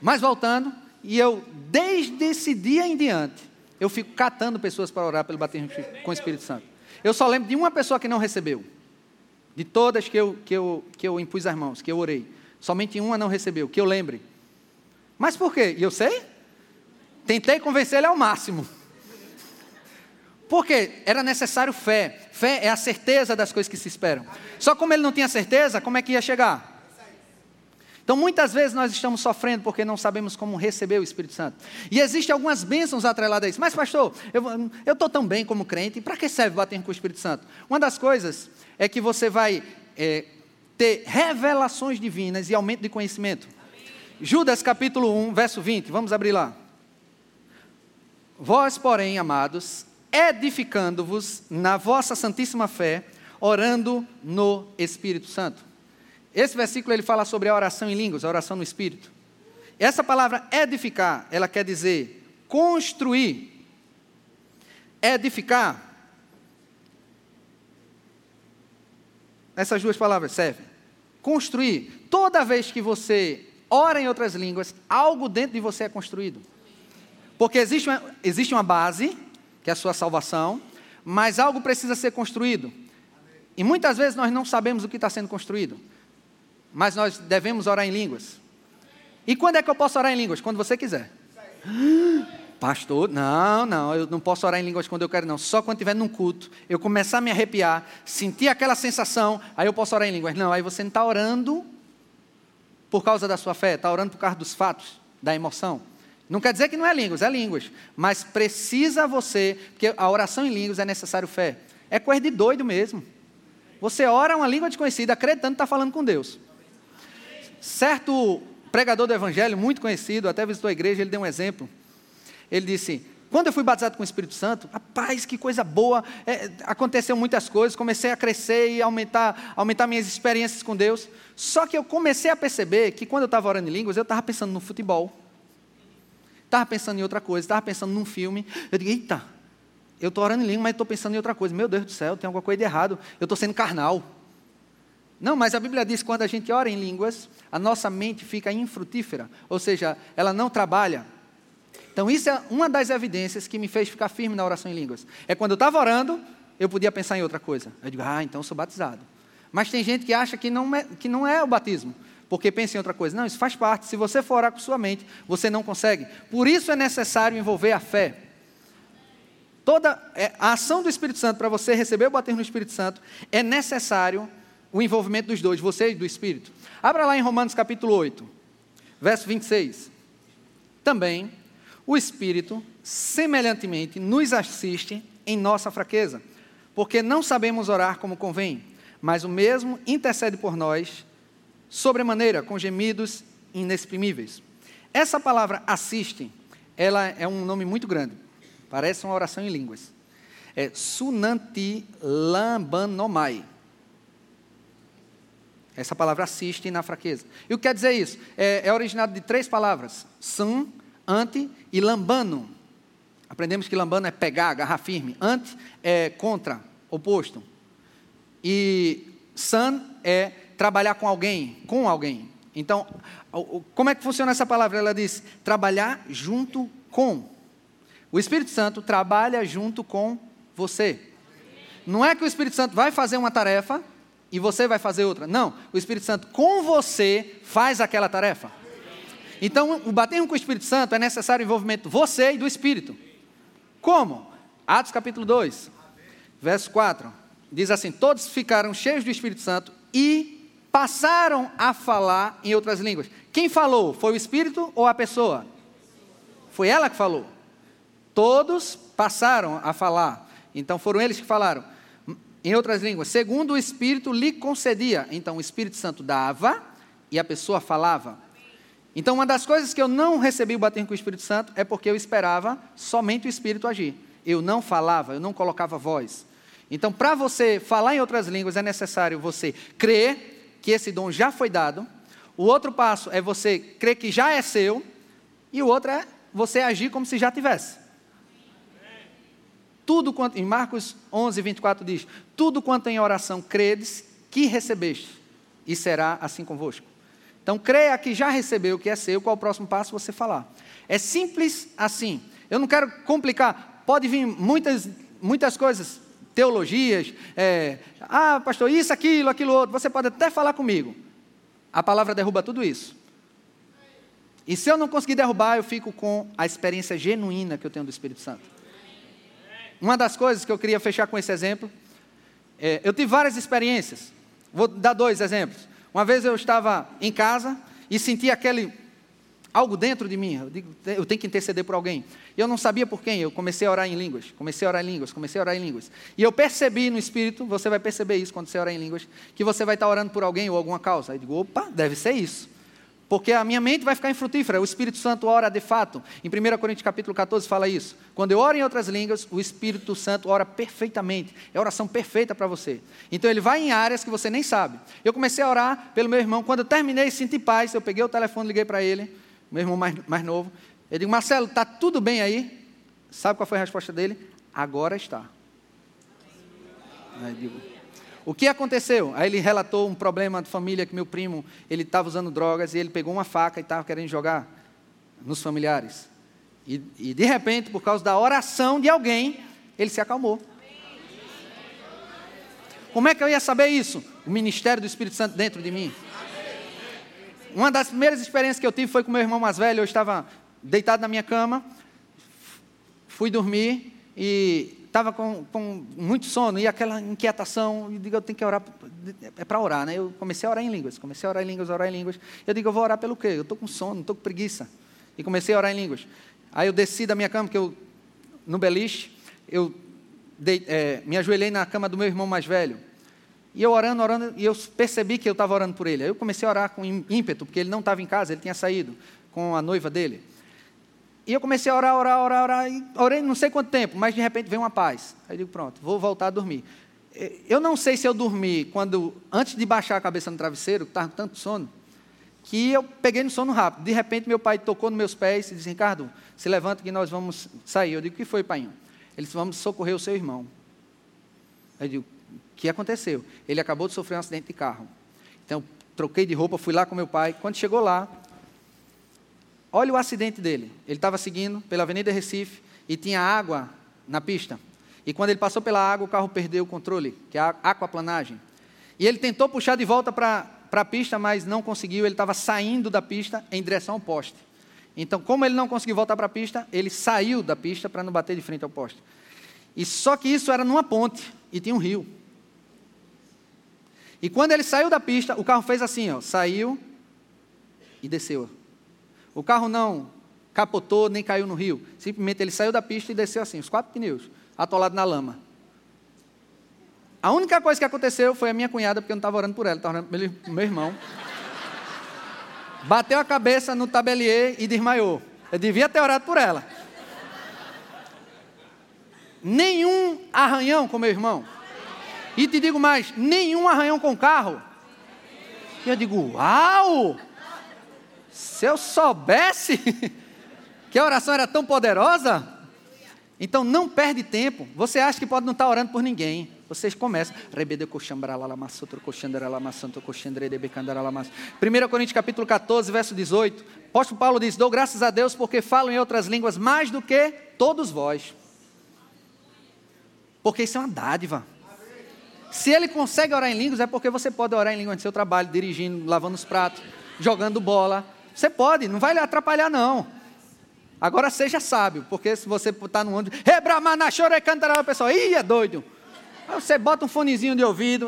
Mas voltando, e eu, desde esse dia em diante, eu fico catando pessoas para orar pelo batismo com o Espírito Santo. Eu só lembro de uma pessoa que não recebeu. De todas que eu, que eu, que eu impus as mãos, que eu orei. Somente uma não recebeu, que eu lembre. Mas por quê? E eu sei? Tentei convencer ele ao máximo. Porque era necessário fé. Fé é a certeza das coisas que se esperam. Só como ele não tinha certeza, como é que ia chegar? Então, muitas vezes nós estamos sofrendo porque não sabemos como receber o Espírito Santo. E existem algumas bênçãos atreladas a isso. Mas, pastor, eu estou tão bem como crente, para que serve bater com o Espírito Santo? Uma das coisas é que você vai é, ter revelações divinas e aumento de conhecimento. Judas capítulo 1, verso 20, vamos abrir lá. Vós, porém, amados, edificando-vos na vossa santíssima fé, orando no Espírito Santo. Esse versículo ele fala sobre a oração em línguas, a oração no Espírito. Essa palavra edificar, ela quer dizer construir. Edificar. Essas duas palavras servem. Construir. Toda vez que você ora em outras línguas, algo dentro de você é construído. Porque existe uma, existe uma base, que é a sua salvação, mas algo precisa ser construído. E muitas vezes nós não sabemos o que está sendo construído mas nós devemos orar em línguas. E quando é que eu posso orar em línguas? Quando você quiser. Pastor, não, não, eu não posso orar em línguas quando eu quero, não. Só quando estiver num culto, eu começar a me arrepiar, sentir aquela sensação, aí eu posso orar em línguas. Não, aí você não está orando por causa da sua fé, está orando por causa dos fatos, da emoção. Não quer dizer que não é línguas, é línguas. Mas precisa você, porque a oração em línguas é necessário fé. É coisa de doido mesmo. Você ora uma língua desconhecida, acreditando que está falando com Deus. Certo pregador do Evangelho, muito conhecido, até visitou a igreja, ele deu um exemplo. Ele disse: Quando eu fui batizado com o Espírito Santo, rapaz, que coisa boa, é, aconteceu muitas coisas, comecei a crescer e aumentar, aumentar minhas experiências com Deus. Só que eu comecei a perceber que quando eu estava orando em línguas, eu estava pensando no futebol, estava pensando em outra coisa, estava pensando num filme. Eu digo: Eita, eu estou orando em língua, mas estou pensando em outra coisa. Meu Deus do céu, tem alguma coisa de errado. Eu estou sendo carnal. Não, mas a Bíblia diz que quando a gente ora em línguas, a nossa mente fica infrutífera, ou seja, ela não trabalha. Então, isso é uma das evidências que me fez ficar firme na oração em línguas. É quando eu estava orando, eu podia pensar em outra coisa. Eu digo, ah, então eu sou batizado. Mas tem gente que acha que não é, que não é o batismo, porque pensa em outra coisa. Não, isso faz parte. Se você for orar com sua mente, você não consegue. Por isso é necessário envolver a fé. Toda é, a ação do Espírito Santo para você receber o batismo no Espírito Santo é necessário o envolvimento dos dois, você e do Espírito. Abra lá em Romanos capítulo 8, verso 26. Também o Espírito, semelhantemente, nos assiste em nossa fraqueza, porque não sabemos orar como convém, mas o mesmo intercede por nós, sobremaneira, com gemidos inexprimíveis. Essa palavra assiste, ela é um nome muito grande, parece uma oração em línguas. É sunanti lambanomai. Essa palavra assiste na fraqueza. E o que quer dizer isso? É, é originado de três palavras: san, ante e lambano. Aprendemos que lambano é pegar, agarrar firme. Ante é contra, oposto. E san é trabalhar com alguém, com alguém. Então, como é que funciona essa palavra? Ela diz trabalhar junto com. O Espírito Santo trabalha junto com você. Não é que o Espírito Santo vai fazer uma tarefa e você vai fazer outra. Não, o Espírito Santo com você faz aquela tarefa. Então, o batismo com o Espírito Santo é necessário o envolvimento você e do Espírito. Como? Atos capítulo 2, verso 4. Diz assim: Todos ficaram cheios do Espírito Santo e passaram a falar em outras línguas. Quem falou? Foi o Espírito ou a pessoa? Foi ela que falou. Todos passaram a falar. Então foram eles que falaram em outras línguas, segundo o Espírito lhe concedia. Então o Espírito Santo dava e a pessoa falava. Então uma das coisas que eu não recebi o batismo com o Espírito Santo é porque eu esperava somente o Espírito agir. Eu não falava, eu não colocava voz. Então, para você falar em outras línguas, é necessário você crer que esse dom já foi dado. O outro passo é você crer que já é seu. E o outro é você agir como se já tivesse. Tudo quanto, em Marcos 11, 24 diz: Tudo quanto em oração credes, que recebeste, e será assim convosco. Então, creia que já recebeu o que é seu, qual o próximo passo você falar. É simples assim. Eu não quero complicar. Pode vir muitas, muitas coisas, teologias. É, ah, pastor, isso, aquilo, aquilo outro. Você pode até falar comigo. A palavra derruba tudo isso. E se eu não conseguir derrubar, eu fico com a experiência genuína que eu tenho do Espírito Santo. Uma das coisas que eu queria fechar com esse exemplo, é, eu tive várias experiências. Vou dar dois exemplos. Uma vez eu estava em casa e senti aquele algo dentro de mim. Eu, digo, eu tenho que interceder por alguém. E eu não sabia por quem. Eu comecei a orar em línguas, comecei a orar em línguas, comecei a orar em línguas. E eu percebi no espírito, você vai perceber isso quando você orar em línguas, que você vai estar orando por alguém ou alguma causa. Aí eu digo, opa, deve ser isso. Porque a minha mente vai ficar infrutífera. O Espírito Santo ora de fato. Em 1 Coríntios capítulo 14 fala isso. Quando eu oro em outras línguas, o Espírito Santo ora perfeitamente. É a oração perfeita para você. Então ele vai em áreas que você nem sabe. Eu comecei a orar pelo meu irmão. Quando eu terminei, senti paz. Eu peguei o telefone, liguei para ele, meu irmão mais, mais novo. Eu digo, Marcelo, está tudo bem aí? Sabe qual foi a resposta dele? Agora está. Aí eu digo, o que aconteceu? Aí ele relatou um problema de família que meu primo, ele estava usando drogas e ele pegou uma faca e estava querendo jogar nos familiares. E, e de repente, por causa da oração de alguém, ele se acalmou. Como é que eu ia saber isso? O ministério do Espírito Santo dentro de mim. Uma das primeiras experiências que eu tive foi com meu irmão mais velho. Eu estava deitado na minha cama, fui dormir e estava com, com, muito sono e aquela inquietação, e digo, eu tenho que orar, é para orar, né? Eu comecei a orar em línguas, comecei a orar em línguas, orar em línguas. Eu digo, eu vou orar pelo quê? Eu estou com sono, estou com preguiça. E comecei a orar em línguas. Aí eu desci da minha cama, que eu, no beliche, eu dei, é, me ajoelhei na cama do meu irmão mais velho. E eu orando, orando, e eu percebi que eu estava orando por ele. Aí eu comecei a orar com ímpeto, porque ele não estava em casa, ele tinha saído com a noiva dele. E eu comecei a orar, orar, orar, orar, e orei não sei quanto tempo, mas de repente veio uma paz. Aí eu digo, pronto, vou voltar a dormir. Eu não sei se eu dormi quando, antes de baixar a cabeça no travesseiro, estava com tanto sono, que eu peguei no sono rápido. De repente, meu pai tocou nos meus pés e disse, Ricardo, se levanta que nós vamos sair. Eu digo, o que foi, pai? Ele disse, vamos socorrer o seu irmão. Eu digo, o que aconteceu? Ele acabou de sofrer um acidente de carro. Então, troquei de roupa, fui lá com meu pai. Quando chegou lá, Olha o acidente dele. Ele estava seguindo pela Avenida Recife e tinha água na pista. E quando ele passou pela água, o carro perdeu o controle, que é a aquaplanagem. E ele tentou puxar de volta para a pista, mas não conseguiu. Ele estava saindo da pista em direção ao poste. Então, como ele não conseguiu voltar para a pista, ele saiu da pista para não bater de frente ao poste. E só que isso era numa ponte e tinha um rio. E quando ele saiu da pista, o carro fez assim, ó, saiu e desceu. O carro não capotou nem caiu no rio. Simplesmente ele saiu da pista e desceu assim, os quatro pneus, atolado na lama. A única coisa que aconteceu foi a minha cunhada, porque eu não estava orando por ela, estava orando pelo meu irmão. Bateu a cabeça no tabelier e desmaiou. Eu devia ter orado por ela. Nenhum arranhão com meu irmão. E te digo mais, nenhum arranhão com carro. E eu digo, uau! Se eu soubesse que a oração era tão poderosa, então não perde tempo. Você acha que pode não estar orando por ninguém. Vocês começam. 1 Coríntios capítulo 14, verso 18. O apóstolo Paulo diz: Dou graças a Deus porque falo em outras línguas mais do que todos vós. Porque isso é uma dádiva. Se ele consegue orar em línguas, é porque você pode orar em línguas no seu trabalho, dirigindo, lavando os pratos, jogando bola, você pode, não vai lhe atrapalhar, não. Agora seja sábio, porque se você está no ônibus, rebramana, chora, cantará, o pessoal, ih, é doido. Aí você bota um fonezinho de ouvido,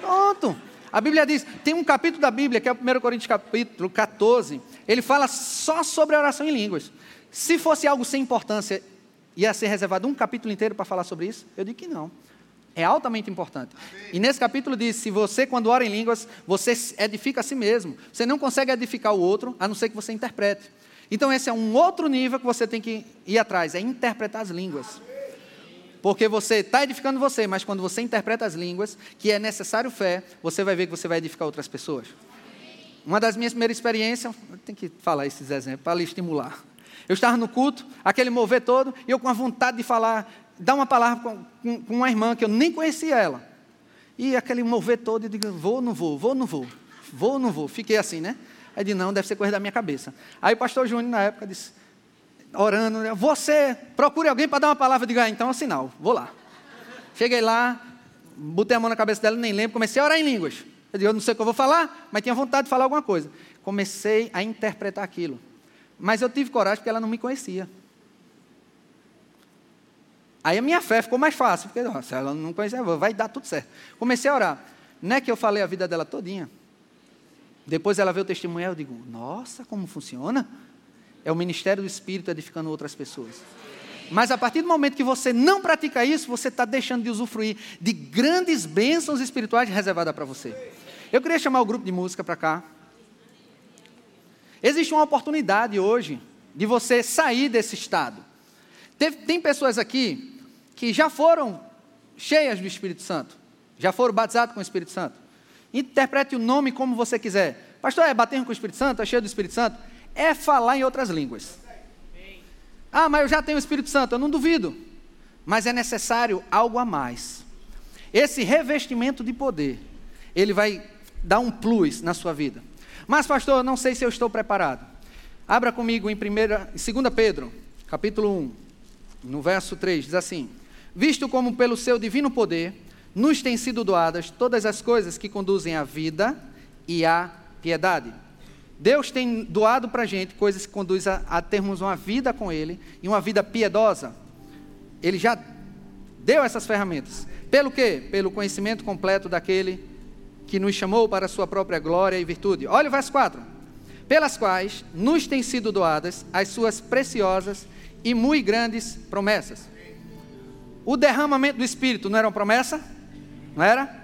pronto. A Bíblia diz, tem um capítulo da Bíblia, que é o 1 Coríntios capítulo 14, ele fala só sobre a oração em línguas. Se fosse algo sem importância, ia ser reservado um capítulo inteiro para falar sobre isso? Eu digo que não. É altamente importante. E nesse capítulo diz: se você, quando ora em línguas, você edifica a si mesmo. Você não consegue edificar o outro, a não ser que você interprete. Então, esse é um outro nível que você tem que ir atrás, é interpretar as línguas. Porque você está edificando você, mas quando você interpreta as línguas, que é necessário fé, você vai ver que você vai edificar outras pessoas. Uma das minhas primeiras experiências, tem que falar esses exemplos para lhe estimular. Eu estava no culto, aquele mover todo, e eu com a vontade de falar, dar uma palavra com, com, uma irmã que eu nem conhecia ela. E aquele mover todo, eu digo, vou ou não vou, vou ou não vou, vou ou não vou. Fiquei assim, né? Aí de não, deve ser coisa da minha cabeça. Aí o pastor Júnior, na época, disse, orando, né, você, procure alguém para dar uma palavra, eu digo, ah, então é um sinal, vou lá. Cheguei lá, botei a mão na cabeça dela, nem lembro, comecei a orar em línguas. Eu digo, eu não sei o que eu vou falar, mas tinha vontade de falar alguma coisa. Comecei a interpretar aquilo. Mas eu tive coragem porque ela não me conhecia. Aí a minha fé ficou mais fácil, porque se ela não conhecia, vai dar tudo certo. Comecei a orar. Não é que eu falei a vida dela todinha. Depois ela vê o testemunho, eu digo, nossa, como funciona? É o ministério do Espírito edificando outras pessoas. Mas a partir do momento que você não pratica isso, você está deixando de usufruir de grandes bênçãos espirituais reservadas para você. Eu queria chamar o grupo de música para cá. Existe uma oportunidade hoje de você sair desse estado. tem pessoas aqui que já foram cheias do Espírito Santo, já foram batizadas com o Espírito Santo. Interprete o nome como você quiser. Pastor, é bater com o Espírito Santo? É cheio do Espírito Santo? É falar em outras línguas. Ah, mas eu já tenho o Espírito Santo. Eu não duvido. Mas é necessário algo a mais. Esse revestimento de poder, ele vai dar um plus na sua vida. Mas, pastor, eu não sei se eu estou preparado. Abra comigo em 2 Pedro, capítulo 1, no verso 3, diz assim: Visto como pelo seu divino poder nos têm sido doadas todas as coisas que conduzem à vida e à piedade. Deus tem doado para a gente coisas que conduzem a, a termos uma vida com Ele e uma vida piedosa. Ele já deu essas ferramentas. Pelo quê? Pelo conhecimento completo daquele que nos chamou para a sua própria glória e virtude. Olha o verso 4. Pelas quais nos têm sido doadas as suas preciosas e muito grandes promessas. O derramamento do Espírito não era uma promessa? Não era?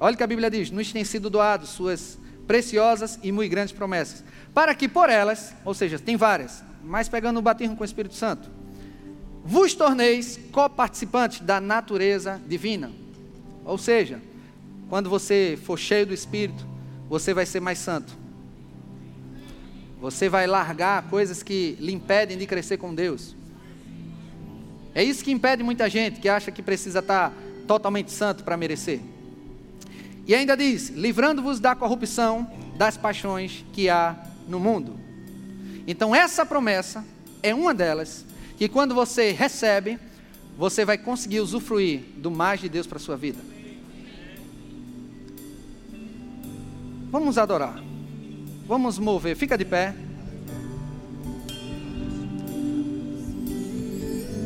Olha o que a Bíblia diz: nos têm sido doados suas preciosas e muito grandes promessas, para que por elas, ou seja, tem várias, mas pegando o batismo com o Espírito Santo, vos torneis coparticipantes da natureza divina. Ou seja, quando você for cheio do Espírito, você vai ser mais santo. Você vai largar coisas que lhe impedem de crescer com Deus. É isso que impede muita gente que acha que precisa estar totalmente santo para merecer. E ainda diz: livrando-vos da corrupção das paixões que há no mundo. Então, essa promessa é uma delas, que quando você recebe, você vai conseguir usufruir do mais de Deus para a sua vida. Vamos adorar. Vamos mover. Fica de pé.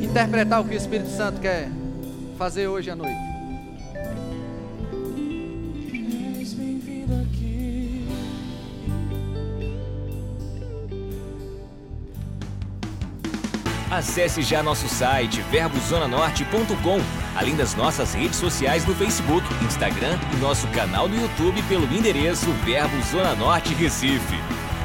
Interpretar o que o Espírito Santo quer fazer hoje à noite? Acesse já nosso site verbozonanorte.com, além das nossas redes sociais no Facebook, Instagram e nosso canal no YouTube pelo endereço Verbo Zona Norte Recife.